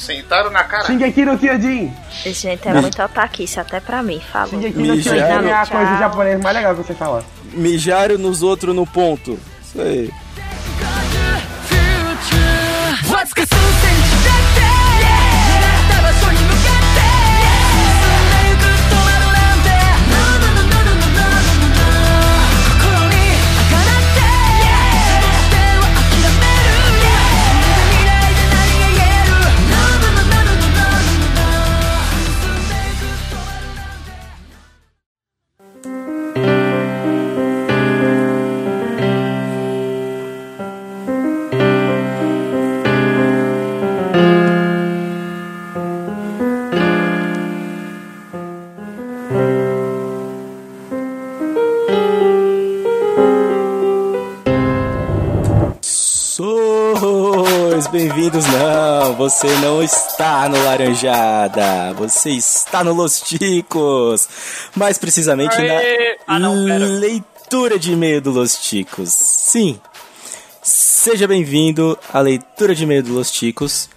B: Sentaram na cara.
G: Shingeki no Kyojin!
F: Gente, é muito otaquice até pra mim, falou.
G: Shingeki no. Kyojin é a
F: Tchau.
G: coisa japonesa mais legal que você fala.
A: Mijaram nos outros no ponto. Isso aí.
I: わ
A: Você não está no Laranjada. Você está no Los Ticos. Mais precisamente
C: Aê!
A: na
C: Ah, não,
A: leitura de e-mail do Los Ticos. Sim. Seja bem-vindo à leitura de e-mail do Los Ticos.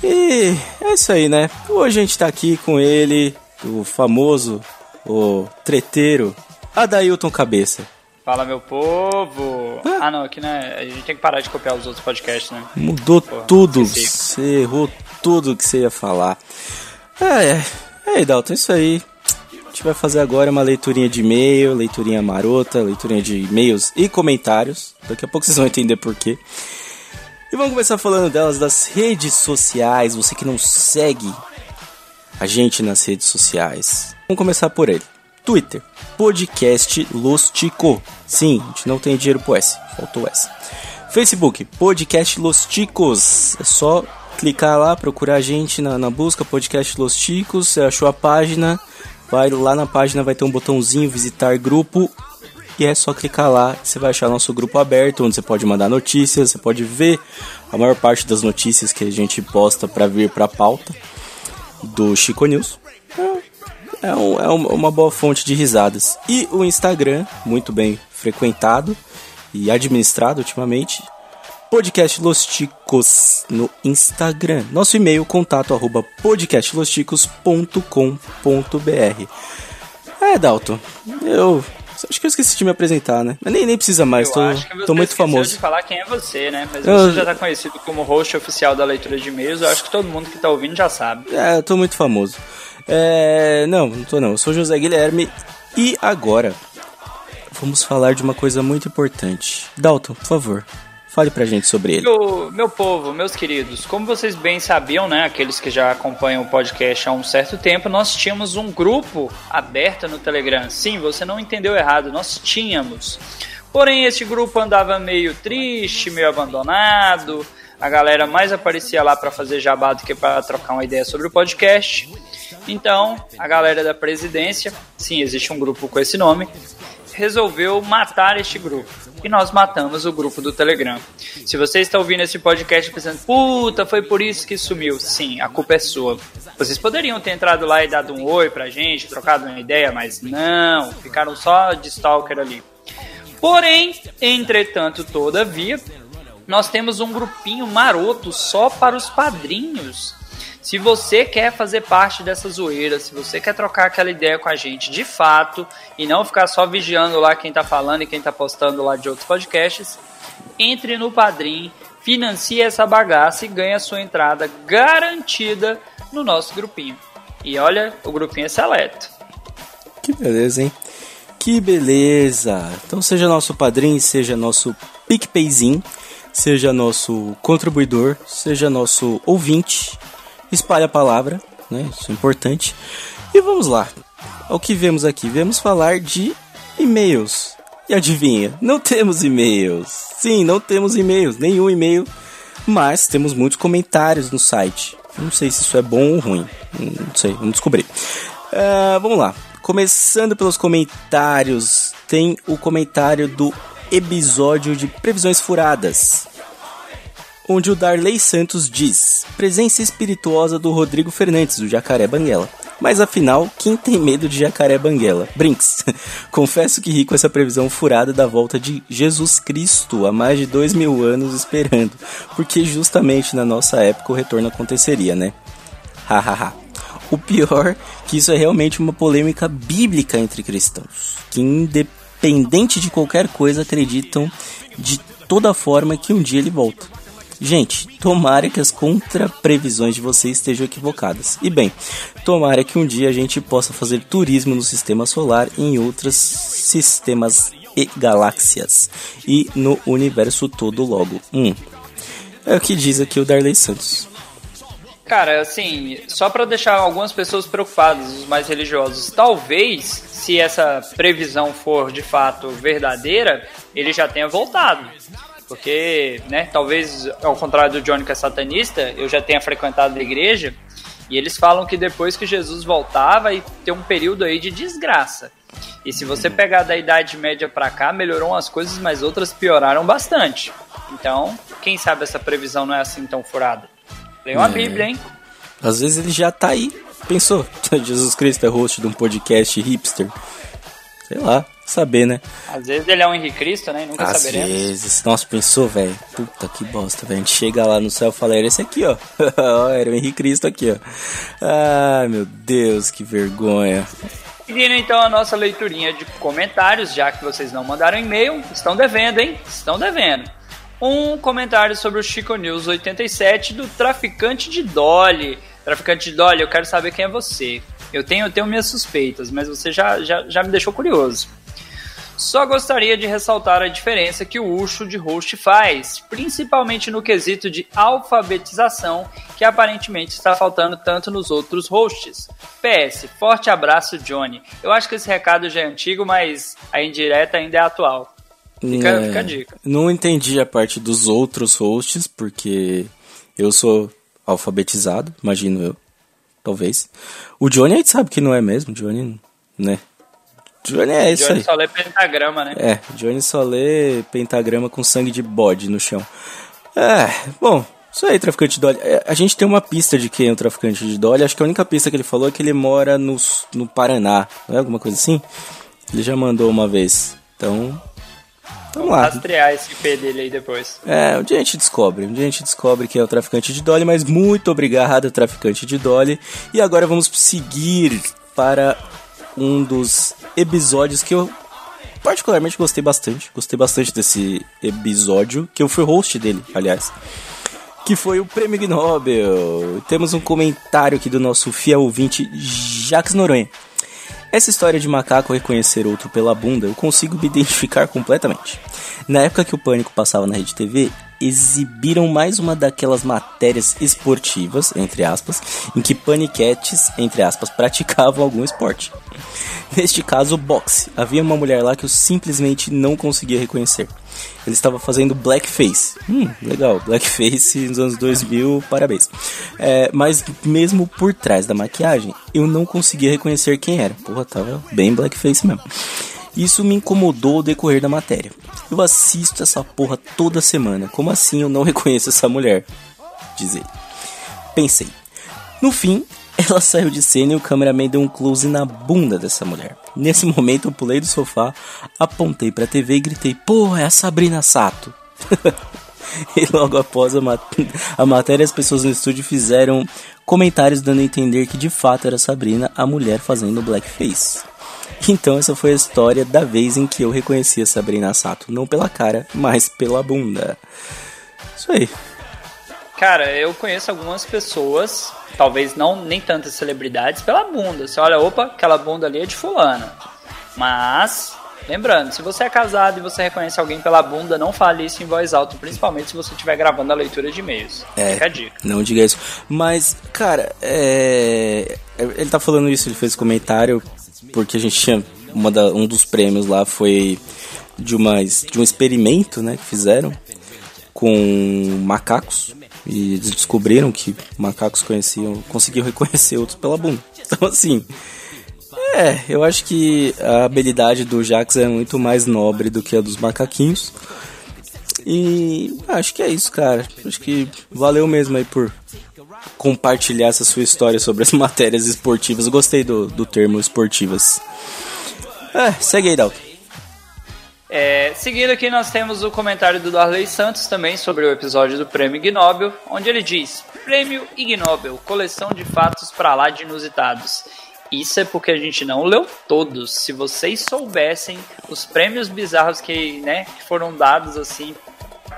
A: E é isso aí, né? Hoje a gente tá aqui com ele, o famoso, o treteiro, Adailton Cabeça.
C: Fala, meu povo! Ah, não, aqui né? A gente tem que parar de copiar os outros podcasts, né?
A: Mudou
C: Porra,
A: tudo, você errou tudo que você ia falar. É, é. Aí, Dalton, isso aí. A gente vai fazer agora uma leiturinha de e-mail, leiturinha marota, leiturinha de e-mails e comentários. Daqui a pouco vocês vão entender por quê. E vamos começar falando delas das redes sociais. Você que não segue a gente nas redes sociais. Vamos começar por ele. Twitter, podcast Lostico. Sim, a gente não tem dinheiro pro S, faltou S. Facebook, podcast Los Ticos. É só clicar lá, procurar a gente na, na busca podcast Los Ticos. Você achou a página, vai lá na página, vai ter um botãozinho visitar grupo. E é só clicar lá, você vai achar nosso grupo aberto, onde você pode mandar notícias, você pode ver a maior parte das notícias que a gente posta para vir para pauta do Chico News. É, um- é um- uma boa fonte de risadas. E o Instagram, muito bem frequentado e administrado ultimamente. Podcast Los Ticos no Instagram. Nosso e-mail, contato arroba podcastlosticos.com.br. É, Dalton, eu acho que eu esqueci de me apresentar, né? Mas nem, nem precisa mais,
C: Eu
A: tô,
C: acho que você
A: tô muito famoso.
C: de falar quem é você, né? Mas
A: Eu-
C: você já tá conhecido como host oficial da leitura de e-mails. Eu acho que todo mundo que tá ouvindo já sabe.
A: É, eu tô muito famoso. É, não, não tô não. Eu sou José Guilherme e agora vamos falar de uma coisa muito importante. Dalton, por favor, fale pra gente sobre ele.
C: Meu, meu povo, meus queridos, como vocês bem sabiam, né, aqueles que já acompanham o podcast há um certo tempo, nós tínhamos um grupo aberto no Telegram. Sim, você não entendeu errado, nós tínhamos. Porém, esse grupo andava meio triste, meio abandonado. A galera mais aparecia lá para fazer jabá do que para trocar uma ideia sobre o podcast. Então, a galera da presidência, sim, existe um grupo com esse nome, resolveu matar este grupo. E nós matamos o grupo do Telegram. Se você está ouvindo esse podcast pensando, puta, foi por isso que sumiu. Sim, a culpa é sua. Vocês poderiam ter entrado lá e dado um oi pra gente, trocado uma ideia, mas não, ficaram só de stalker ali. Porém, entretanto, todavia, nós temos um grupinho maroto só para os padrinhos. Se você quer fazer parte dessa zoeira, se você quer trocar aquela ideia com a gente de fato e não ficar só vigiando lá quem tá falando e quem tá postando lá de outros podcasts, entre no Padrim, financie essa bagaça e ganhe a sua entrada garantida no nosso grupinho. E olha, o grupinho é seleto.
A: Que beleza, hein? Que beleza! Então seja nosso padrinho, seja nosso PicPayzinho, seja nosso contribuidor, seja nosso ouvinte. Espalhe a palavra, né? Isso é importante. E vamos lá. Ao que vemos aqui? Vamos falar de e-mails. E adivinha? Não temos e-mails. Sim, não temos e-mails. Nenhum e-mail. Mas temos muitos comentários no site. Não sei se isso é bom ou ruim. Não sei, vamos descobrir. Ah, vamos lá. Começando pelos comentários, tem o comentário do episódio de Previsões Furadas, onde o Darley Santos diz: Presença espirituosa do Rodrigo Fernandes, do Jacaré Banguela. Mas afinal, quem tem medo de Jacaré Banguela? Brinks. Confesso que ri com essa previsão furada da volta de Jesus Cristo há mais de dois mil anos esperando, porque justamente na nossa época o retorno aconteceria, né? Hahaha. O pior que isso é realmente uma polêmica bíblica entre cristãos, que independente de qualquer coisa acreditam de toda forma que um dia ele volta. Gente, tomara que as contraprevisões de vocês estejam equivocadas. E bem, tomara que um dia a gente possa fazer turismo no sistema solar e em outros sistemas e galáxias e no universo todo logo. Hum. É o que diz aqui o Darley Santos.
C: Cara, assim, só pra deixar algumas pessoas preocupadas, os mais religiosos, talvez, se essa previsão for de fato verdadeira, ele já tenha voltado. Porque, né, talvez, ao contrário do Johnny que é satanista, eu já tenha frequentado a igreja, e eles falam que depois que Jesus voltar, vai ter um período aí de desgraça. E se você pegar da Idade Média pra cá, melhorou as coisas, mas outras pioraram bastante. Então, quem sabe essa previsão não é assim tão furada? Leia uma
A: É.
C: Bíblia, hein?
A: Às vezes ele já tá aí. Pensou? Jesus Cristo é host de um podcast hipster. Sei lá, saber, né?
C: Às vezes ele é um Henrique Cristo, né? Nunca
A: Às
C: saberemos.
A: vezes. Nossa, pensou, velho? Puta que bosta, velho. A gente chega lá no céu e fala, era esse aqui, ó. Ó, era o Henrique Cristo aqui, ó. Ai, meu Deus, que vergonha.
C: Seguindo então a nossa leiturinha de comentários, já que vocês não mandaram e-mail, estão devendo, hein? Estão devendo. Um comentário sobre o Chico News 87 do Traficante de Dolly. Traficante de Dolly, eu quero saber quem é você. Eu tenho, eu tenho minhas suspeitas, mas você já, já, já me deixou curioso. Só gostaria de ressaltar a diferença que o Ucho de host faz, principalmente no quesito de alfabetização, que aparentemente está faltando tanto nos outros hosts. PS, forte abraço, Johnny. Eu acho que esse recado já é antigo, mas a indireta ainda é atual. Fica,
A: É,
C: fica a dica.
A: Não entendi a parte dos outros hosts, porque eu sou alfabetizado, imagino eu. Talvez. O Johnny a gente sabe que não é mesmo, Johnny, né? Johnny é isso
C: Johnny
A: aí.
C: só lê pentagrama, né?
A: É, Johnny só lê pentagrama com sangue de bode no chão. É, bom, isso aí, traficante de Dolly. É, A gente tem uma pista de quem é o traficante de Dolly. Acho que a única pista que ele falou é que ele mora no, no Paraná. Não é alguma coisa assim? Ele já mandou uma vez. Então, vamos lá.
C: Rastrear esse IP dele aí depois.
A: É, um dia a gente descobre. Um dia a gente descobre quem é o traficante de Dolly. Mas muito obrigado, traficante de Dolly. E agora vamos seguir para um dos episódios que eu particularmente gostei bastante. Gostei bastante desse episódio, que eu fui host dele, aliás. Que foi o Prêmio Nobel. Temos um comentário aqui do nosso fiel ouvinte, Jacques Noronha. Essa história de macaco reconhecer outro pela bunda, eu consigo me identificar completamente. Na época que o Pânico passava na Rede TV, exibiram mais uma daquelas matérias esportivas, entre aspas, em que paniquetes, entre aspas, praticavam algum esporte. Neste caso, boxe. Havia uma mulher lá que eu simplesmente não conseguia reconhecer. Ele estava fazendo blackface. Hum, legal. Blackface nos anos 2000, parabéns. É, mas mesmo por trás da maquiagem, eu não conseguia reconhecer quem era. Porra, tava bem blackface mesmo. Isso me incomodou ao decorrer da matéria. Eu assisto essa porra toda semana. Como assim eu não reconheço essa mulher? Diz ele. Pensei. No fim, ela saiu de cena e o cameraman deu um close na bunda dessa mulher. Nesse momento eu pulei do sofá, apontei pra TV e gritei: Porra, é a Sabrina Sato. e logo após a, mat a matéria, as pessoas no estúdio fizeram comentários dando a entender que de fato era Sabrina, a mulher fazendo blackface. Então essa foi a história da vez em que eu reconheci a Sabrina Sato, não pela cara, mas pela bunda. Isso aí.
C: Cara, eu conheço algumas pessoas, talvez não nem tantas celebridades, pela bunda. Você olha, opa, aquela bunda ali é de fulana. Mas, lembrando, se você é casado e você reconhece alguém pela bunda, não fale isso em voz alta, principalmente se você estiver gravando a leitura de e-mails.
A: É,
C: Fica a dica.
A: não diga isso. Mas, cara, é... ele tá falando isso, ele fez comentário porque a gente tinha uma da- um dos prêmios lá foi de uma de um experimento, né, que fizeram com macacos e eles descobriram que macacos conheciam, conseguiam reconhecer outros pela bunda. Então assim, é, eu acho que a habilidade do Jax é muito mais nobre do que a dos macaquinhos. E acho que é isso, cara. Acho que valeu mesmo aí por compartilhar essa sua história sobre as matérias esportivas. Gostei do, do termo esportivas. É, segue aí, Dalton.
C: É, seguindo aqui, nós temos o comentário do Darley Santos também sobre o episódio do Prêmio Ig Nobel, onde ele diz: Prêmio Ig Nobel, coleção de fatos pra lá de inusitados. Isso é porque a gente não leu todos. Se vocês soubessem os prêmios bizarros que, né, que foram dados assim,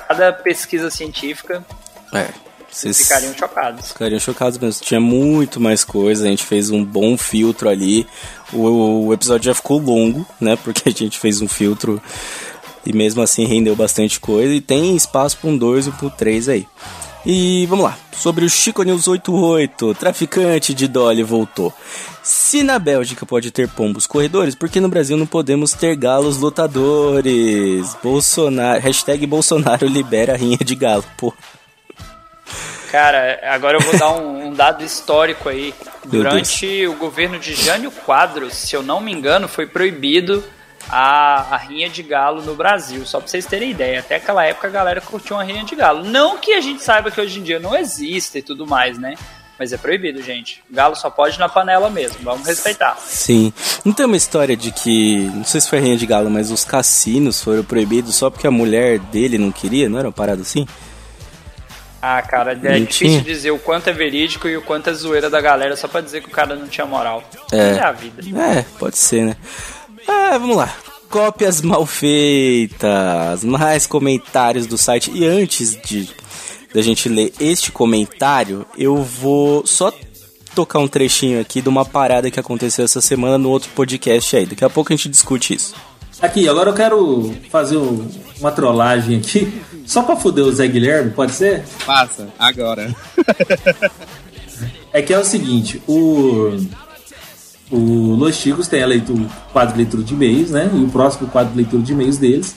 C: cada pesquisa científica,
A: É, vocês
C: ficariam chocados.
A: ficariam chocados mesmo. Tinha muito mais coisa, a gente fez um bom filtro ali. O, o episódio já ficou longo, né? Porque a gente fez um filtro e mesmo assim rendeu bastante coisa. E tem espaço para um 2 e para um 3 aí. E vamos lá, sobre o Chico News 88, traficante de Dolly voltou. Se na Bélgica pode ter pombos corredores, por que no Brasil não podemos ter galos lutadores? Bolsonaro, hashtag Bolsonaro libera a rinha de galo, pô.
C: Cara, agora eu vou dar um, um dado histórico aí. Durante o governo de Jânio Quadros, se eu não me engano, foi proibido a, a rinha de galo no Brasil. Só pra vocês terem ideia. Até aquela época a galera curtiu uma rinha de galo. Não que a gente saiba que hoje em dia não existe e tudo mais, né? Mas é proibido, gente. Galo só pode na panela mesmo. Vamos respeitar.
A: Sim. Não tem uma história de que, não sei se foi rinha de galo, mas os cassinos foram proibidos só porque a mulher dele não queria? Não era uma parada assim?
C: Ah, cara, é difícil dizer o quanto é verídico e o quanto é zoeira da galera só pra dizer que o cara não tinha moral.
A: É.
C: É a vida.
A: É, pode ser, né? Ah, vamos lá. Cópias mal feitas, mais comentários do site. E antes de da gente ler este comentário, eu vou só tocar um trechinho aqui de uma parada que aconteceu essa semana no outro podcast aí. Daqui a pouco a gente discute isso.
J: Aqui, agora eu quero fazer um- uma trollagem aqui, só pra foder o Zé Guilherme, pode ser?
K: Passa, agora.
J: É que é o seguinte, o. O Los Chicos tem a leitura, o quadro de leitura de e-mails, né? E o próximo quadro de leitura de e-mails deles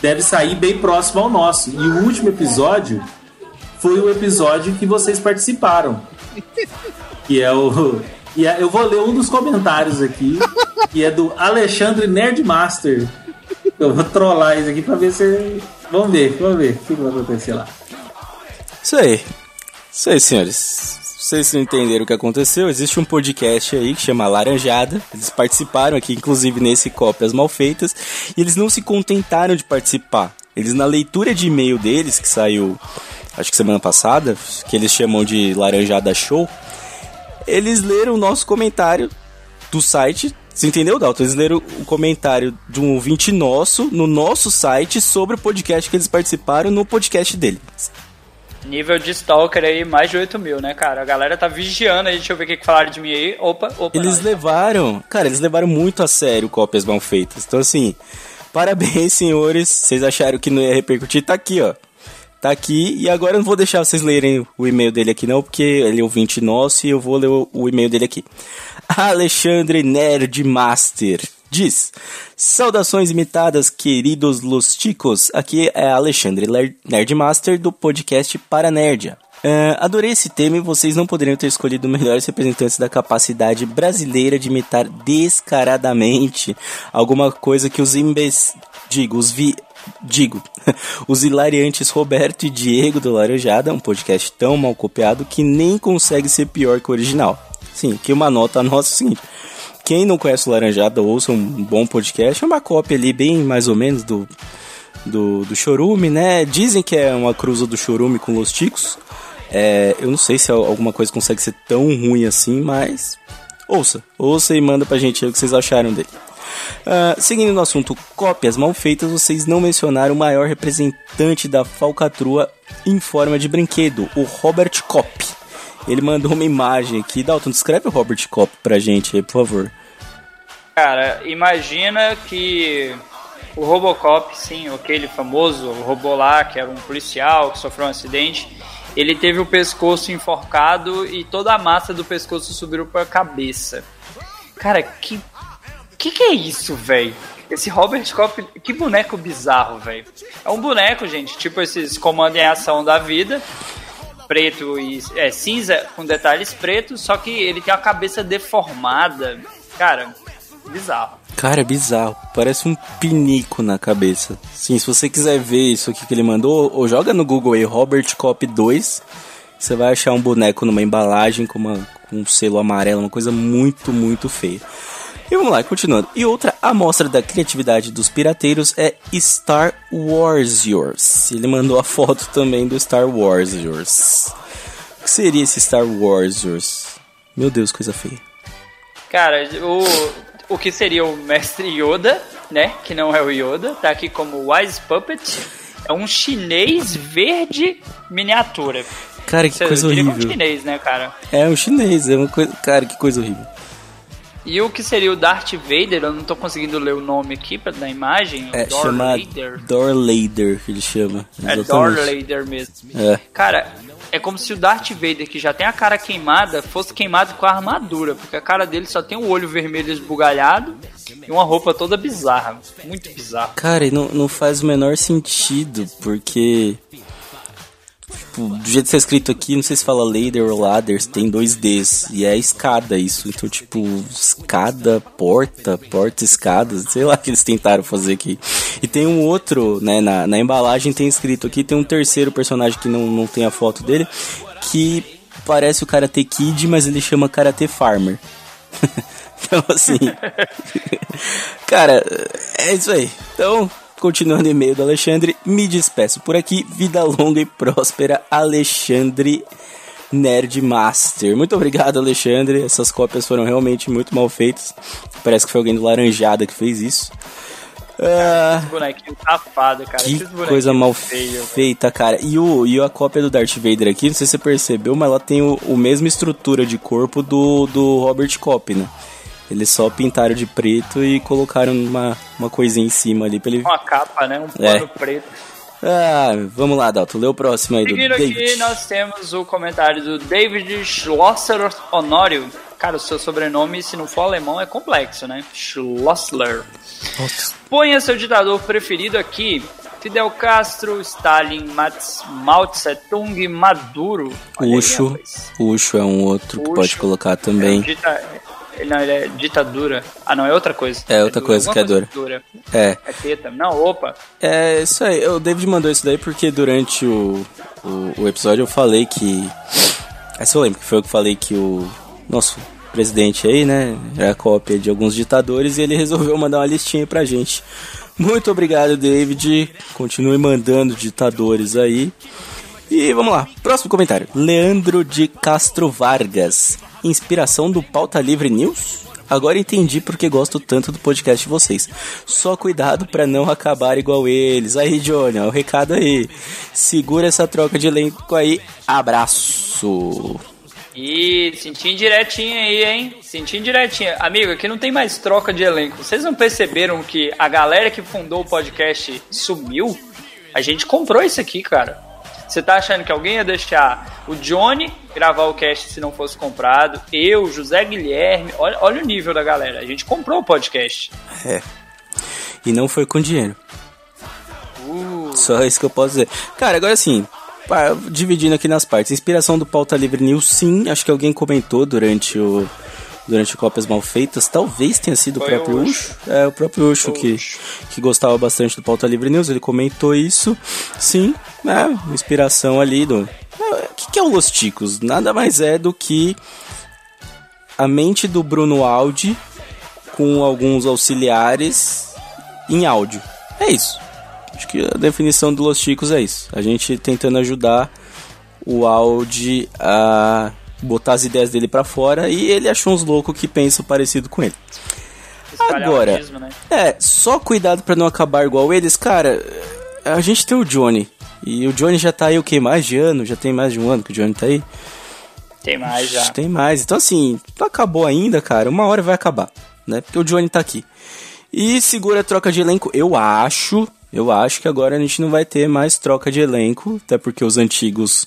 J: deve sair bem próximo ao nosso. E o último episódio foi o episódio que vocês participaram. Que é o. E é- eu vou ler um dos comentários aqui, que é do Alexandre Nerdmaster. Eu vou trollar isso aqui pra ver se. Vamos ver, vamos ver o que vai acontecer lá.
A: Isso aí. Isso aí, senhores. Vocês não entenderam o que aconteceu? Existe um podcast aí que chama Laranjada. Eles participaram aqui, inclusive, nesse Cópias Mal Feitas. E eles não se contentaram de participar. Eles, na leitura de e-mail deles, que saiu, acho que semana passada, que eles chamam de Laranjada Show, eles leram o nosso comentário do site. Você entendeu, Dalton? Eles leram o comentário de um ouvinte nosso no nosso site sobre o podcast que eles participaram no podcast dele.
C: Nível de stalker aí, mais de 8 mil, né, cara? A galera tá vigiando aí, deixa eu ver o que, que falaram de mim aí. Opa, opa.
A: Eles levaram, cara, eles levaram muito a sério cópias mal feitas. Então, assim, parabéns, senhores. Vocês acharam que não ia repercutir? Tá aqui, ó. Tá aqui. E agora eu não vou deixar vocês lerem o e-mail dele aqui, não, porque ele é ouvinte nosso e eu vou ler o, o e-mail dele aqui. Alexandre Nerdmaster diz: Saudações imitadas, queridos Lusticos. Aqui é Alexandre Nerdmaster do podcast Paranerdia. É, adorei esse tema e vocês não poderiam ter escolhido melhores representantes da capacidade brasileira de imitar descaradamente alguma coisa que os imbecil. Digo, os vi. Digo, os hilariantes Roberto e Diego do Laranjada, um podcast tão mal copiado que nem consegue ser pior que o original. Sim, que uma nota nossa é o seguinte. Quem não conhece o Laranjada, ouça um bom podcast. É uma cópia ali, bem mais ou menos, do, do, do Chorume, né? Dizem que é uma cruza do Chorume com Los Ticos. É, eu não sei se alguma coisa consegue ser tão ruim assim, mas ouça. Ouça e manda pra gente o que vocês acharam dele. Ah, seguindo no assunto cópias mal feitas, vocês não mencionaram o maior representante da falcatrua em forma de brinquedo, o Robert Kopp. Ele mandou uma imagem aqui. Dalton, descreve o Robert Kopp pra gente aí, por favor.
C: Cara, imagina que o Robocop, sim, aquele famoso robô lá, que era um policial que sofreu um acidente, ele teve o pescoço enforcado e toda a massa do pescoço subiu pra cabeça. Cara, que. Que que é isso, velho? Esse Robert Kopp, que boneco bizarro, velho. É um boneco, gente, tipo esses comando em ação da vida, preto e é, cinza com detalhes pretos, só que ele tem a cabeça deformada. Cara, bizarro.
A: Cara, é bizarro. Parece um pinico na cabeça. Sim, se você quiser ver isso aqui que ele mandou, ou joga no Google aí Robert Cop 2. Você vai achar um boneco numa embalagem com, uma, com um selo amarelo, uma coisa muito, muito feia. E vamos lá, continuando. E outra amostra da criatividade dos pirateiros é Star Wars Yours. Ele mandou a foto também do Star Wars Yours. O que seria esse Star Wars Yours? Meu Deus, coisa feia.
C: Cara, o, o que seria o mestre Yoda, né? Que não é o Yoda, tá aqui como Wise Puppet. É um chinês verde miniatura.
A: Cara, que
C: Você
A: coisa
C: que é
A: horrível.
C: um chinês, né, cara?
A: É um chinês, é uma coisa. Cara, que coisa horrível.
C: E o que seria o Darth Vader, eu não tô conseguindo ler o nome aqui pra, da imagem.
A: É,
C: o Darth
A: chama
C: Vader.
A: Darth que ele chama.
C: É
A: Exatamente.
C: Darth Vader mesmo.
A: É.
C: Cara, é como se o Darth Vader, que já tem a cara queimada, fosse queimado com a armadura, porque a cara dele só tem o olho vermelho esbugalhado e uma roupa toda bizarra. Muito bizarro.
A: Cara, e não, não faz o menor sentido, porque. Tipo, do jeito que tá escrito aqui, não sei se fala ladder ou ladders, tem dois Ds. E é escada isso. Então, tipo, escada, porta, porta, escada, sei lá o que eles tentaram fazer aqui. E tem um outro, né, na, na embalagem tem escrito aqui, tem um terceiro personagem que não, não tem a foto dele, que parece o Karate Kid, mas ele chama Karate Farmer. então, assim. Cara, é isso aí. Então, continuando o e-mail do Alexandre, me despeço por aqui. Vida longa e próspera, Alexandre Nerdmaster. Muito obrigado, Alexandre. Essas cópias foram realmente muito mal feitas. Parece que foi alguém do Laranjada que fez isso. Ah,
C: bonequinho safado, cara.
A: que coisa mal
C: feios.
A: feita, cara. E, o, e a cópia do Darth Vader aqui, não sei se você percebeu, mas ela tem o, o mesma estrutura de corpo do, do Robert Kopp, né? Eles só pintaram de preto e colocaram uma, uma coisinha em cima ali pra ele.
C: Uma capa, né? Um
A: É.
C: pano preto.
A: Ah, vamos lá, Dalton. Lê o próximo aí do
C: Seguindo aqui,
A: David.
C: nós temos o comentário do David Schlosser Honório. Cara, o seu sobrenome, se não for alemão, é complexo, né? Schlossler. Ponha seu ditador preferido aqui. Fidel Castro, Stalin, Mats, Mao Tse Tung, Maduro. Olha aí,
A: Ucho.
C: rapaz.
A: Ucho é um outro que pode colocar
C: É,
A: também.
C: dita- não, ele é ditadura. Ah, não, é outra coisa.
A: É outra coisa
C: alguma
A: que é dura.
C: dura.
A: É.
C: É teta. Não, opa.
A: É isso aí. O David mandou isso daí porque durante o, o, o episódio eu falei que. Essa eu lembro que foi eu que falei que o nosso presidente aí, né? Era cópia de alguns ditadores e ele resolveu mandar uma listinha pra gente. Muito obrigado, David. Continue mandando ditadores aí. E vamos lá, próximo comentário. Leandro de Castro Vargas. Inspiração do Pauta Livre News? Agora entendi porque gosto tanto do podcast de vocês. Só cuidado pra não acabar igual eles. Aí, Johnny, o recado aí. Segura essa troca de elenco aí. Abraço.
C: Ih, senti direitinho aí, hein? Senti direitinho. Amigo, aqui não tem mais troca de elenco. Vocês não perceberam que a galera que fundou o podcast sumiu? A gente comprou isso aqui, cara. Você tá achando que alguém ia deixar o Johnny gravar o cast se não fosse comprado? Eu, José Guilherme. Olha, olha o nível da galera. A gente comprou o podcast.
A: É. E não foi com dinheiro.
C: Uh,
A: Só isso que eu posso dizer. Cara, agora sim, dividindo aqui nas partes. Inspiração do Pauta Livre News, sim. Acho que alguém comentou durante o. Durante Cópias Mal Feitas, talvez tenha sido
C: Foi
A: o próprio Ucho. É, o próprio Ucho que, que gostava bastante do Pauta Livre News, ele comentou isso. Sim, é, inspiração ali do. é, O que, que é o Los Ticos? Nada mais é do que a mente do Bruno Aldi com alguns auxiliares em áudio. É isso. Acho que a definição do Los Chicos é isso. A gente tentando ajudar o Audi a botar as ideias dele pra fora e ele achou uns loucos que pensam parecido com ele. Agora,
C: né?
A: É, só cuidado pra não acabar igual eles, cara. A gente tem o Johnny. E o Johnny já tá aí o que? Mais de ano? Já tem mais de um ano que o Johnny tá aí?
C: Tem mais já.
A: Tem mais. Então, assim, não acabou ainda, cara. Uma hora vai acabar, né? Porque o Johnny tá aqui. E segura a troca de elenco. Eu acho, eu acho que agora a gente não vai ter mais troca de elenco, até porque os antigos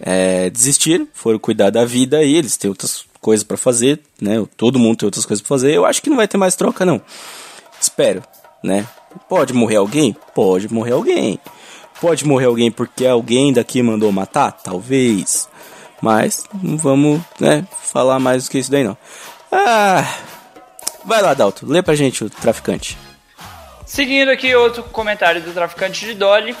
A: é, desistiram, foram cuidar da vida e eles têm outras coisas pra fazer, né? Todo mundo tem outras coisas pra fazer. Eu acho que não vai ter mais troca, não. Espero, né? Pode morrer alguém? Pode morrer alguém. Pode morrer alguém porque alguém daqui mandou matar? Talvez. Mas não vamos, né, falar mais do que isso daí não. Ah, vai lá, Dalton, lê pra gente o traficante.
C: Seguindo aqui outro comentário do traficante de Dolly.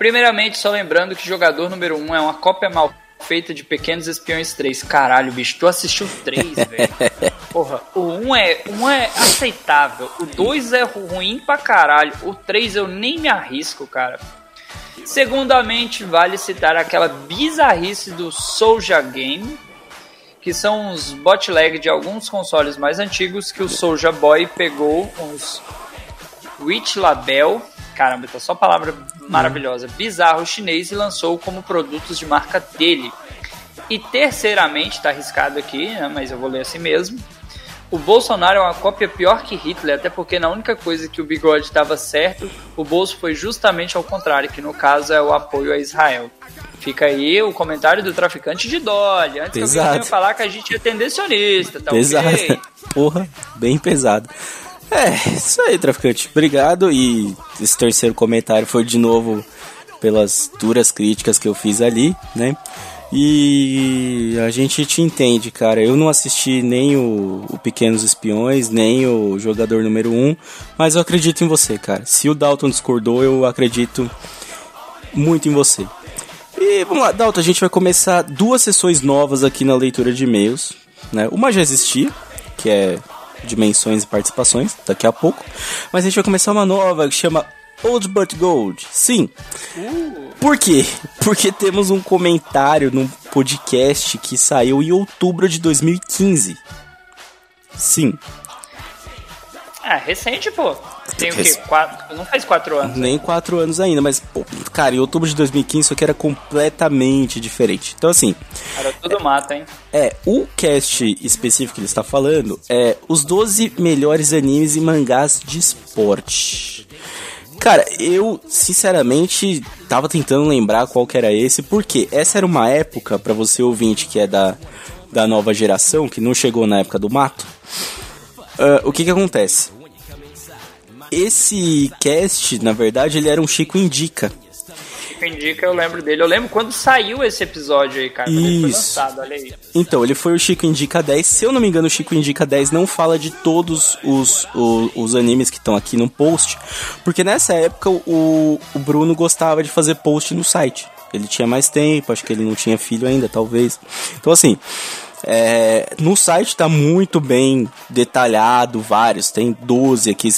C: Primeiramente, só lembrando que jogador número 1 um é uma cópia mal feita de Pequenos Espiões 3. Caralho, bicho, tu assistiu 3, velho. Porra, o 1 um é, um é aceitável, o 2 é ruim pra caralho, o 3 eu nem me arrisco, cara. Segundamente, vale citar aquela bizarrice do Soulja Game, que são os botleg de alguns consoles mais antigos que o Soulja Boy pegou uns Witch Label, caramba, tá só palavra maravilhosa, bizarro chinês e lançou como produtos de marca dele. E terceiramente, tá arriscado aqui, né, mas eu vou ler assim mesmo. O Bolsonaro é uma cópia pior que Hitler, até porque na única coisa que o bigode estava certo, o bolso foi justamente ao contrário, que no caso é o apoio a Israel. Fica aí o comentário do traficante de Dolly. Antes que
A: Pesado.
C: alguém venha falar que a gente é tendencionista, tá
A: pesado.
C: ok?
A: Porra, bem pesado. É, isso aí, traficante. Obrigado. E esse terceiro comentário foi de novo pelas duras críticas que eu fiz ali, né? E a gente te entende, cara. Eu não assisti nem o, o Pequenos Espiões, nem o Jogador Número 1, mas eu acredito em você, cara. Se o Dalton discordou, eu acredito muito em você. E vamos lá, Dalton, a gente vai começar duas sessões novas aqui na leitura de e-mails. Né? Uma já existia, que é dimensões e participações, daqui a pouco. Mas a gente vai começar uma nova que chama Old But Gold. Sim. Por quê? Porque temos um comentário num podcast que saiu em outubro de 2015. Sim.
C: Ah, recente, pô. Tem o quê? Quatro, não faz quatro anos.
A: Nem quatro anos ainda, mas, pô, cara, em outubro de 2015 isso aqui era completamente diferente. Então, assim,
C: Era tudo mata, hein?
A: é, o cast específico que ele está falando é os 12 melhores animes e mangás de esporte. Cara, eu sinceramente tava tentando lembrar qual que era esse, porque essa era uma época, pra você ouvinte que é da, da nova geração, que não chegou na época do mato. ah, o que que acontece? Esse cast, na verdade, ele era um Chico Indica.
C: Chico Indica, eu lembro dele. Eu lembro quando saiu esse episódio aí, cara. Quando ele foi
A: Isso.
C: lançado, olha aí.
A: Então, ele foi o Chico Indica 10. Se eu não me engano, o Chico Indica 10 não fala de todos os, o- os, animes que estão aqui no post. Porque nessa época o, o Bruno gostava de fazer post no site. Ele tinha mais tempo, acho que ele não tinha filho ainda, talvez. Então, assim, é, no site tá muito bem detalhado, vários. Tem 12 aqui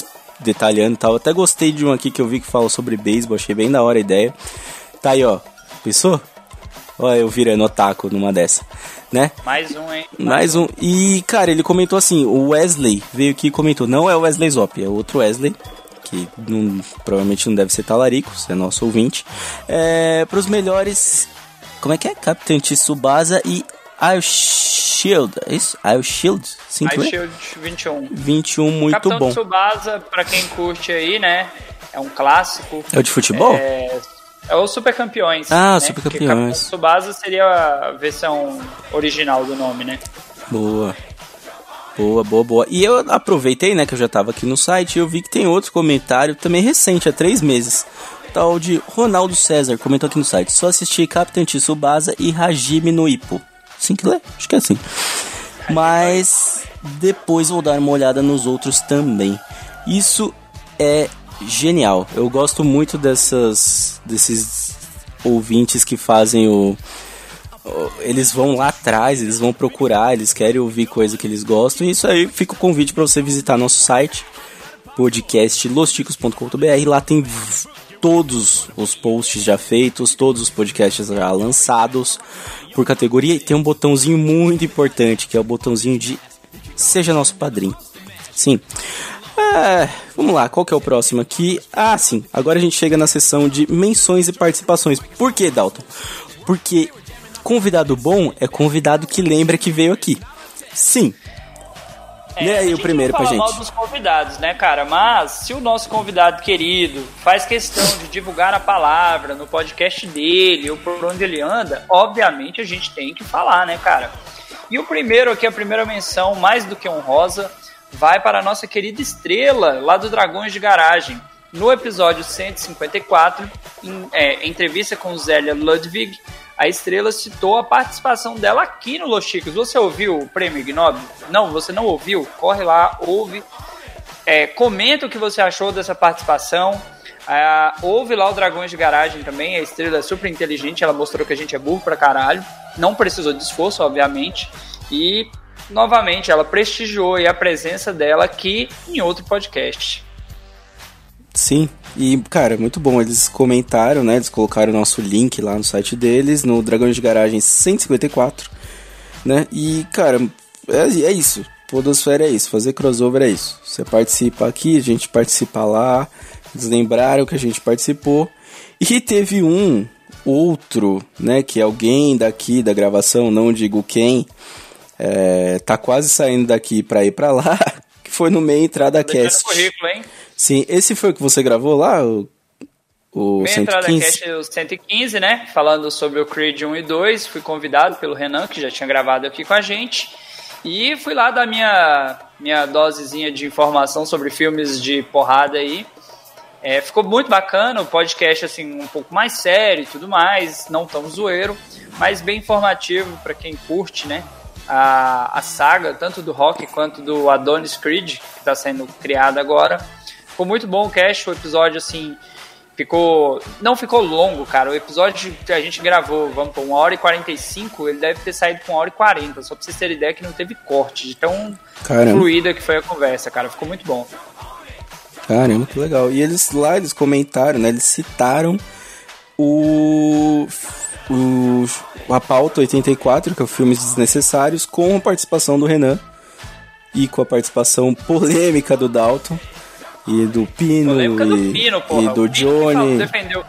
A: detalhando e tal. Até gostei de um aqui que eu vi que fala sobre beisebol, achei bem da hora a ideia. Tá aí, ó. Pensou? Olha, eu virando otaku numa dessa, né?
C: Mais um, hein?
A: Mais um. E, cara, ele comentou assim: o Wesley veio aqui e comentou. Não é o Wesley Zop, é outro Wesley. Que não- provavelmente não deve ser talarico, se é nosso ouvinte. É, pros melhores. Como é que é? Capitão Tsubasa e I'll Shield. É isso? I'll Shield? Sim,
C: Ice Shield 21.
A: 21, muito
C: Capitão
A: bom.
C: Tsubasa, pra quem curte aí, né? É um clássico.
A: É o de futebol?
C: É, é o Super Campeões.
A: Ah,
C: né?
A: Super
C: Porque
A: Campeões.
C: Capitão Tsubasa seria a versão original do nome, né?
A: Boa. Boa, boa, boa. E eu aproveitei, né, que eu já tava aqui no site e eu vi que tem outro comentário, também recente, há três meses. Tal de Ronaldo César, comentou aqui no site. Só assisti Capitão Tsubasa e Hajime no Ippo. Sim que lê? Acho que é assim. Mas depois vou dar uma olhada nos outros também. Isso é genial. Eu gosto muito dessas desses ouvintes que fazem o eles vão lá atrás, eles vão procurar, eles querem ouvir coisa que eles gostam. E isso aí fica o convite para você visitar nosso site, podcast losticos.com.br. Lá tem todos os posts já feitos, todos os podcasts já lançados por categoria. E tem um botãozinho muito importante, que é o botãozinho de Seja Nosso Padrinho. Sim. É, vamos lá, qual que é o próximo aqui? Ah, sim. Agora a gente chega na seção de menções e participações. Por que, Dalton? Porque convidado bom é convidado que lembra que veio aqui. Sim.
C: É,
A: Lê aí o primeiro pra gente.
C: mal dos convidados, né, cara? Mas se o nosso convidado querido faz questão de divulgar a palavra no podcast dele ou por onde ele anda, obviamente a gente tem que falar, né, cara? E o primeiro aqui, a primeira menção, mais do que honrosa, vai para a nossa querida estrela lá do Dragões de Garagem. No episódio 154, em é, entrevista com Zélia Ludwig, a estrela citou a participação dela aqui no Los Chicos. Você ouviu o Prêmio Ignob? Não, você não ouviu? Corre lá, ouve. É, comenta o que você achou dessa participação. Ah, ouve lá o Dragões de Garagem também. A estrela é super inteligente, ela mostrou que a gente é burro pra caralho. Não precisou de esforço, obviamente. E, novamente, ela prestigiou a presença dela aqui em outro podcast.
A: Sim, e cara, muito bom. Eles comentaram, né? Eles colocaram o nosso link lá no site deles, no Dragões de Garagem 154, né? E, cara, é, é isso. Podosfera é isso, fazer crossover é isso. Você participa aqui, a gente participa lá. Eles lembraram que a gente participou. E teve um outro, né? Que alguém daqui da gravação, não digo quem, é, tá quase saindo daqui pra ir pra lá. Que foi no meio entrada cast.
C: currículo, hein?
A: Sim, esse foi o que você gravou lá? O, o
C: Minha entrada
A: 115?
C: cast é o 115, né? Falando sobre o Creed 1 e 2. Fui convidado pelo Renan, que já tinha gravado aqui com a gente. E fui lá dar minha, minha dosezinha de informação sobre filmes de porrada aí. É, ficou muito bacana, o podcast assim um pouco mais sério e tudo mais, não tão zoeiro, mas bem informativo para quem curte, né? A, a saga, tanto do Rock quanto do Adonis Creed, que está sendo criado agora. Ficou muito bom o cast, o episódio assim ficou. Não ficou longo, cara. O episódio que a gente gravou, vamos por 1 hora e 45, ele deve ter saído com 1 hora e 40. Só pra vocês terem ideia que não teve corte, de tão
A: Caramba.
C: fluida que foi a conversa, cara. Ficou muito bom.
A: Caramba, que legal. E eles lá, eles comentaram, né? Eles citaram o, o a pauta 84, que é o Filmes Desnecessários, com a participação do Renan e com a participação polêmica do Dalton. E do Pino
C: Polêmica do
A: e,
C: Pino, porra.
A: e
C: O
A: do Johnny.
C: defendeu.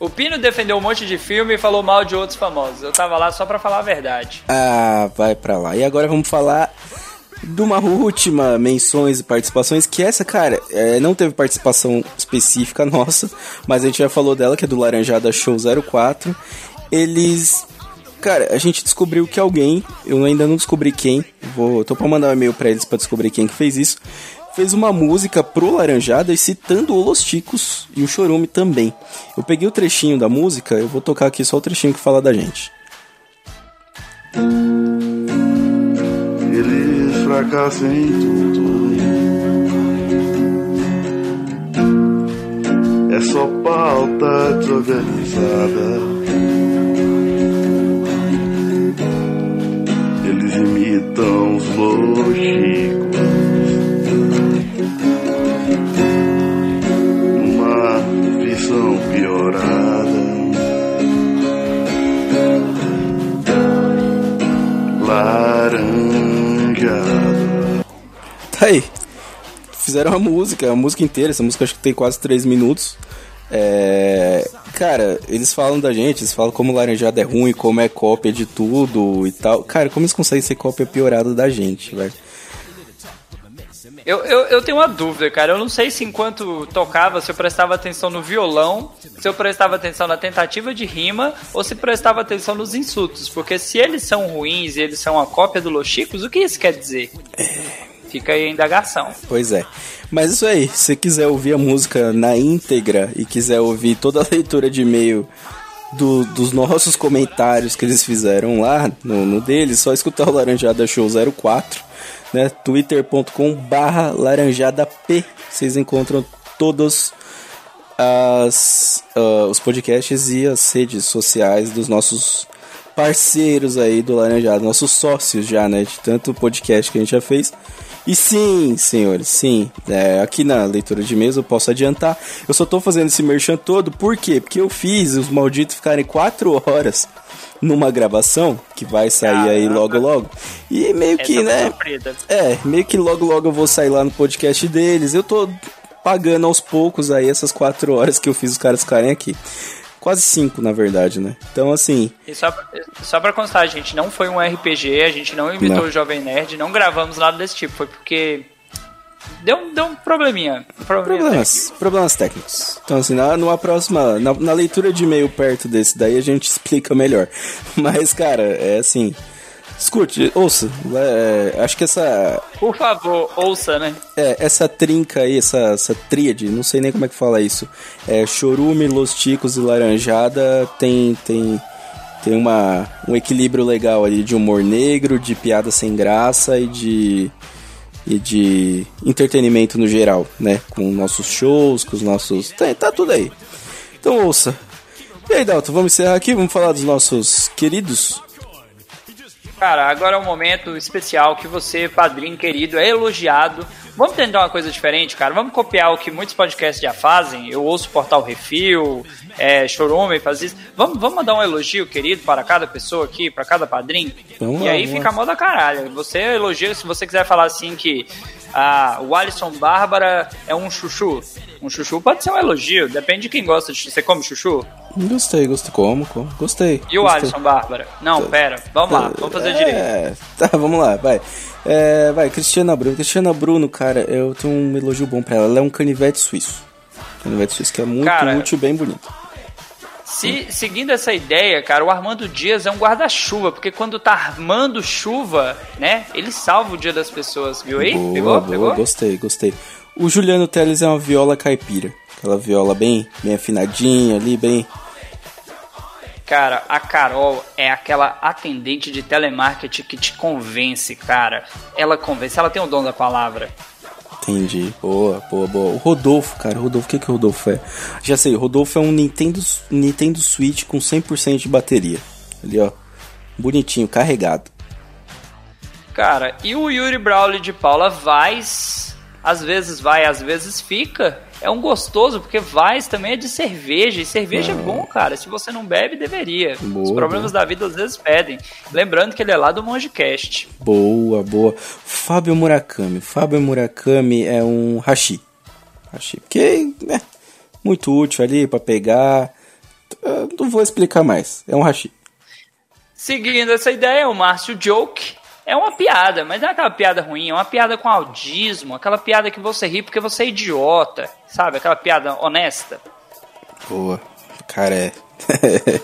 C: O Pino defendeu um monte de filme e falou mal de outros famosos. Eu tava lá só pra falar a verdade.
A: Ah, vai pra lá. E agora vamos falar de uma última menções e participações, que essa, cara, é, não teve participação específica nossa, mas a gente já falou dela, que é do Laranjada Show 04. Eles. Cara, a gente descobriu que alguém, eu ainda não descobri quem, vou, tô pra mandar um e-mail pra eles pra descobrir quem que fez isso, fez uma música pro Laranjada e citando o Los Ticos e o Chorume também. Eu peguei o trechinho da música, eu vou tocar aqui só o trechinho que fala da gente.
K: Eles fracassam em tudo. É só pauta desorganizada. Eles imitam os lógicos. Piorada. Laranjada.
A: Tá aí. Fizeram a música, a música inteira. Essa música acho que tem quase 3 minutos. É. Cara, eles falam da gente, eles falam como Laranjada é ruim, como é cópia de tudo e tal. Cara, como eles conseguem ser cópia piorada da gente, velho?
C: Eu, eu, eu tenho uma dúvida, cara. Eu não sei se enquanto tocava, se eu prestava atenção no violão, se eu prestava atenção na tentativa de rima, ou se prestava atenção nos insultos. Porque se eles são ruins e eles são a cópia do Los Chicos, o que isso quer dizer? Fica aí a indagação.
A: Pois é. Mas isso aí, se você quiser ouvir a música na íntegra e quiser ouvir toda a leitura de e-mail do- dos nossos comentários que eles fizeram lá no, no deles, só escutar o Laranjada Show 04, né? twitter.com barra. Vocês encontram todos as, ah, os podcasts e as redes sociais dos nossos parceiros aí do Laranjada, nossos sócios já, né? De tanto podcast que a gente já fez. E sim, senhores, sim. é, aqui na leitura de mesa eu posso adiantar. Eu só tô fazendo esse merchan todo, por quê? Porque eu fiz os malditos ficarem quatro horas numa gravação, que vai sair aí logo logo. E meio que,
C: foi
A: né? É, meio que logo logo eu vou sair lá no podcast deles. Eu tô pagando aos poucos aí essas quatro horas que eu fiz os caras ficarem aqui. Quase cinco, na verdade, né? Então, assim,
C: E só, só pra constar, a gente não foi um RPG, a gente não imitou
A: Não.
C: o Jovem Nerd, não gravamos nada desse tipo. Foi porque. Deu, deu um probleminha. Probleminha
A: problemas, problemas técnicos. Então, assim, na, numa próxima, na, na leitura de e-mail perto desse daí, a gente explica melhor. Mas, cara, é assim. Escute, ouça, é, acho que essa
C: Por favor, ouça, né?
A: É, essa trinca aí, essa, essa tríade, não sei nem como é que fala isso. É, chorume, Los Ticos e Laranjada tem, tem, tem uma, um equilíbrio legal ali de humor negro, de piada sem graça e de, e de entretenimento no geral, né? Com nossos shows, com os nossos. Tá, tá tudo aí. Então ouça. E aí, Dalton, vamos encerrar aqui? Vamos falar dos nossos queridos?
C: Cara, agora é um momento especial que você, padrinho querido, é elogiado. Vamos tentar uma coisa diferente, cara. Vamos copiar o que muitos podcasts já fazem. Eu ouço o Portal Refil, é, Chorume faz isso. Vamos, vamos mandar um elogio, querido, para cada pessoa aqui, para cada padrinho.
A: Vamos
C: e aí
A: vamos
C: fica
A: lá.
C: a moda caralho. Você elogia, se você quiser falar assim que ah, o Alisson Bárbara é um chuchu. Um chuchu pode ser um elogio, depende de quem gosta de chuchu. Você come chuchu?
A: Gostei, gostei. Como, como? Gostei.
C: E o
A: gostei.
C: Alisson Bárbara? Não, pera. Vamos lá, vamos fazer direito.
A: É, tá, vamos lá, vai. É, vai, Cristiana Bruno. Cristiana Bruno, cara, eu tenho um elogio bom pra ela. Ela é um canivete suíço. Canivete suíço que é muito
C: Cara,
A: útil e bem bonito.
C: Se, seguindo essa ideia, cara, o Armando Dias é um guarda-chuva, porque quando tá armando chuva, né, ele salva o dia das pessoas, viu aí?
A: Boa,
C: Pegou?
A: boa,
C: Pegou?
A: gostei, gostei. O Juliano Teles é uma viola caipira. Aquela viola bem, bem afinadinha ali, bem.
C: Cara, a Carol é aquela atendente de telemarketing que te convence, cara. Ela convence, ela tem o dom da palavra.
A: Entendi. Boa, boa, boa. O Rodolfo, cara, Rodolfo, o que, que o Rodolfo é? Já sei, o Rodolfo é um Nintendo, Nintendo Switch com 100% de bateria. Ali, ó. Bonitinho, carregado.
C: Cara, e o Yuri Brawley de Paula Vaz, às vezes vai, às vezes fica. É um gostoso, porque Vaz também é de cerveja, e cerveja é bom, cara. Se você não bebe, deveria.
A: Boa,
C: Os problemas da vida às vezes pedem. Lembrando que ele é lá do Mongecast.
A: Boa, boa. Fábio Murakami. Fábio Murakami é um hashi. hashi. Porque é muito útil ali pra pegar. Eu não vou explicar mais. É um hashi.
C: Seguindo essa ideia, o Márcio Joke é uma piada, mas não é aquela piada ruim, é uma piada com audismo, aquela piada que você ri porque você é idiota, sabe? Aquela piada honesta.
A: Boa. Cara, é.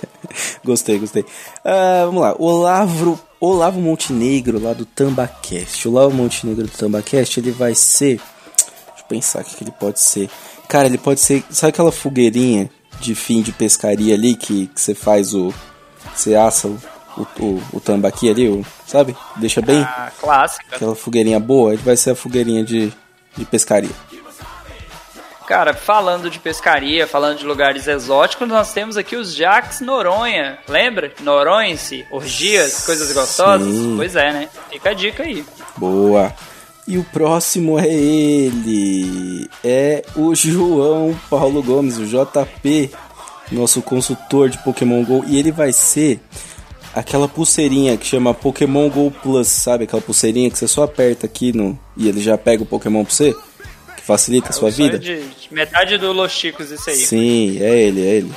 A: gostei, gostei. Ah, vamos lá. Olavo, Olavo Montenegro, lá do Tambacast. O Olavo Montenegro do Tambacast, ele vai ser. Deixa eu pensar o que, que ele pode ser. Cara, ele pode ser. Sabe aquela fogueirinha de fim de pescaria ali que, que você faz o. Você assa o, o, o, o tambaqui ali, o, sabe? Deixa bem.
C: Ah, clássica.
A: Aquela fogueirinha boa, ele vai ser a fogueirinha de, de pescaria.
C: Cara, falando de pescaria, falando de lugares exóticos, nós temos aqui os Jax Noronha. Lembra? Noronhense, orgias, coisas gostosas?
A: Sim.
C: Pois é, né? Fica a dica aí.
A: Boa. E o próximo é ele. É o João Paulo Gomes, o JP, nosso consultor de Pokémon GO. E ele vai ser aquela pulseirinha que chama Pokémon GO Plus, sabe? Aquela pulseirinha que você só aperta aqui no e ele já pega o Pokémon pra você. Que facilita a sua
C: O sonho
A: vida.
C: De, de metade do Los Chicos, isso aí.
A: Sim, é ele, é ele.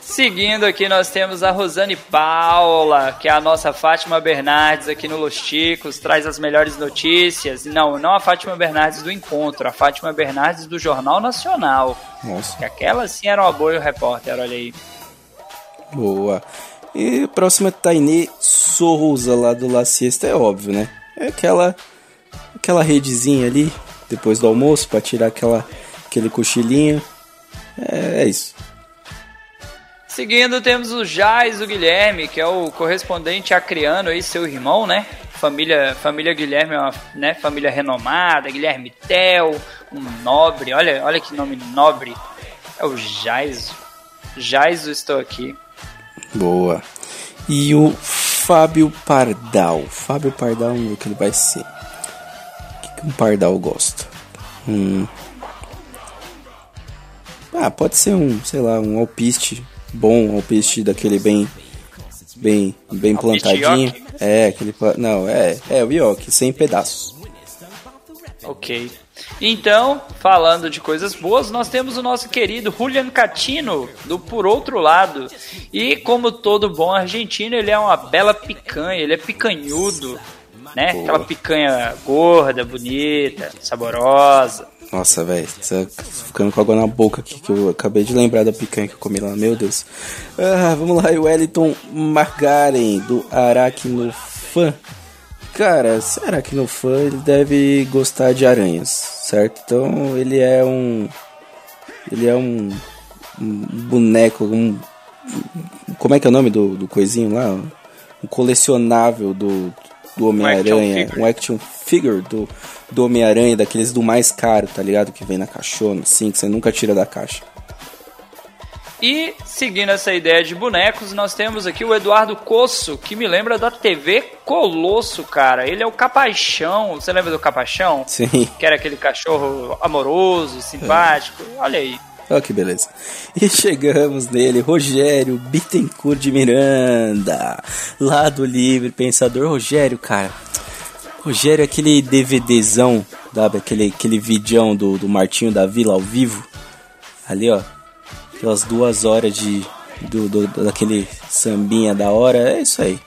C: Seguindo aqui, nós temos a Rosane Paula, que é a nossa Fátima Bernardes aqui no Los Ticos, traz as melhores notícias. Não, não a Fátima Bernardes do Encontro, a Fátima Bernardes do Jornal Nacional.
A: Nossa.
C: Que aquela sim era uma boa repórter, olha aí.
A: Boa. E próxima é Tainê Souza, lá do La Siesta, é óbvio, né? É aquela, aquela redezinha ali, depois do almoço, pra tirar aquela, aquele cochilinho. É, é isso.
C: Seguindo, temos o Jais, o Guilherme, que é o correspondente acriano aí, seu irmão, né? Família, família Guilherme é uma né, família renomada, Guilherme Tel, um nobre, olha, olha que nome nobre. É o Jais. Jais, eu estou aqui.
A: Boa. E o Fábio Pardal. Fábio Pardal, vamos ver o que ele vai ser. O que, um Pardal gosta? Hum. Ah, pode ser um, sei lá, um alpiste bom, um alpiste daquele bem bem bem plantadinho. É, aquele não, é, é o York, sem pedaços.
C: Ok. Então, falando de coisas boas, nós temos o nosso querido Julian Catino, do Por Outro Lado. E como todo bom argentino, ele é uma bela picanha, ele é picanhudo, né?
A: Boa.
C: Aquela picanha gorda, bonita, saborosa.
A: Nossa, velho, tô ficando com água na boca aqui, que eu acabei de lembrar da picanha que eu comi lá, meu Deus. Ah, vamos lá, o Wellington Margaren, do Aracnofan. Cara, esse Aracnofan, ele deve gostar de aranhas, certo? Então, ele é um... Ele é um, um boneco, um... Como é que é o nome do, do coisinho lá? Um colecionável do, do Homem-Aranha. Um action figure do, do Homem-Aranha, daqueles do mais caro, tá ligado? Que vem na caixona, assim, que você nunca tira da caixa.
C: E, seguindo essa ideia de bonecos, nós temos aqui o Eduardo Coço, que me lembra da TV Colosso, cara. Ele é o Capachão. Você lembra do Capachão?
A: Sim.
C: Que era aquele cachorro amoroso, simpático. Olha aí.
A: Olha que beleza. E chegamos nele, Rogério Bittencourt de Miranda, lá do Livre Pensador. Rogério, cara. Rogério é aquele DVDzão, sabe? Aquele, aquele videão do, do Martinho da Vila ao vivo. Ali, ó. Aquelas duas horas de. Do, do, daquele sambinha da hora. É isso aí.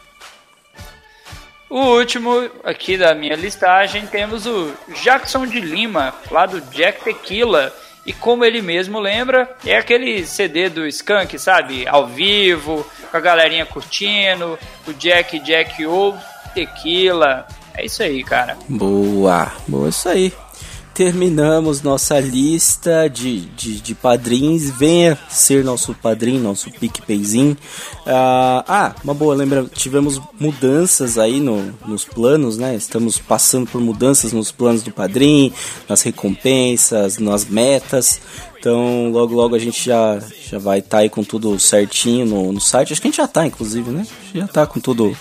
C: O último aqui da minha listagem temos o Jackson de Lima, lá do Jack Tequila. E como ele mesmo lembra, é aquele CD do Skunk, sabe? Ao vivo, com a galerinha curtindo, o Jack Jack ou Tequila. É isso aí, cara.
A: Boa, boa, isso aí. Terminamos nossa lista de, de, de padrinhos. Venha ser nosso padrinho, nosso PicPayzinho. Ah, ah, uma boa, lembra, tivemos mudanças aí no, nos planos, né? Estamos passando por mudanças nos planos do padrinho, nas recompensas, nas metas. Então, logo, logo a gente já, já vai estar aí com tudo certinho no, no site. Acho que a gente já tá, inclusive, né? Já tá com tudo,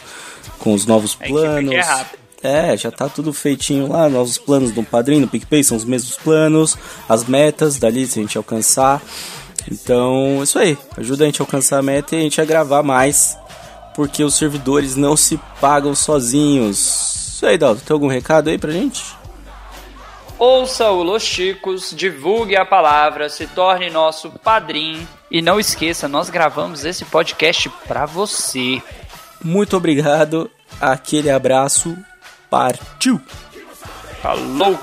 A: com os novos
C: É
A: planos.
C: é rápido.
A: É, já tá tudo feitinho lá, novos planos do Padrinho, no PicPay, são os mesmos planos, as metas dali, se a gente alcançar. Então, isso aí, ajuda a gente a alcançar a meta e a gente a gravar mais, porque os servidores não se pagam sozinhos. Isso aí, Dalton, tem algum recado aí pra gente?
C: ouça o Los Chicos, divulgue a palavra, se torne nosso padrinho. E não esqueça, nós gravamos esse podcast pra você.
A: Muito obrigado, aquele abraço, partiu!
C: Falou!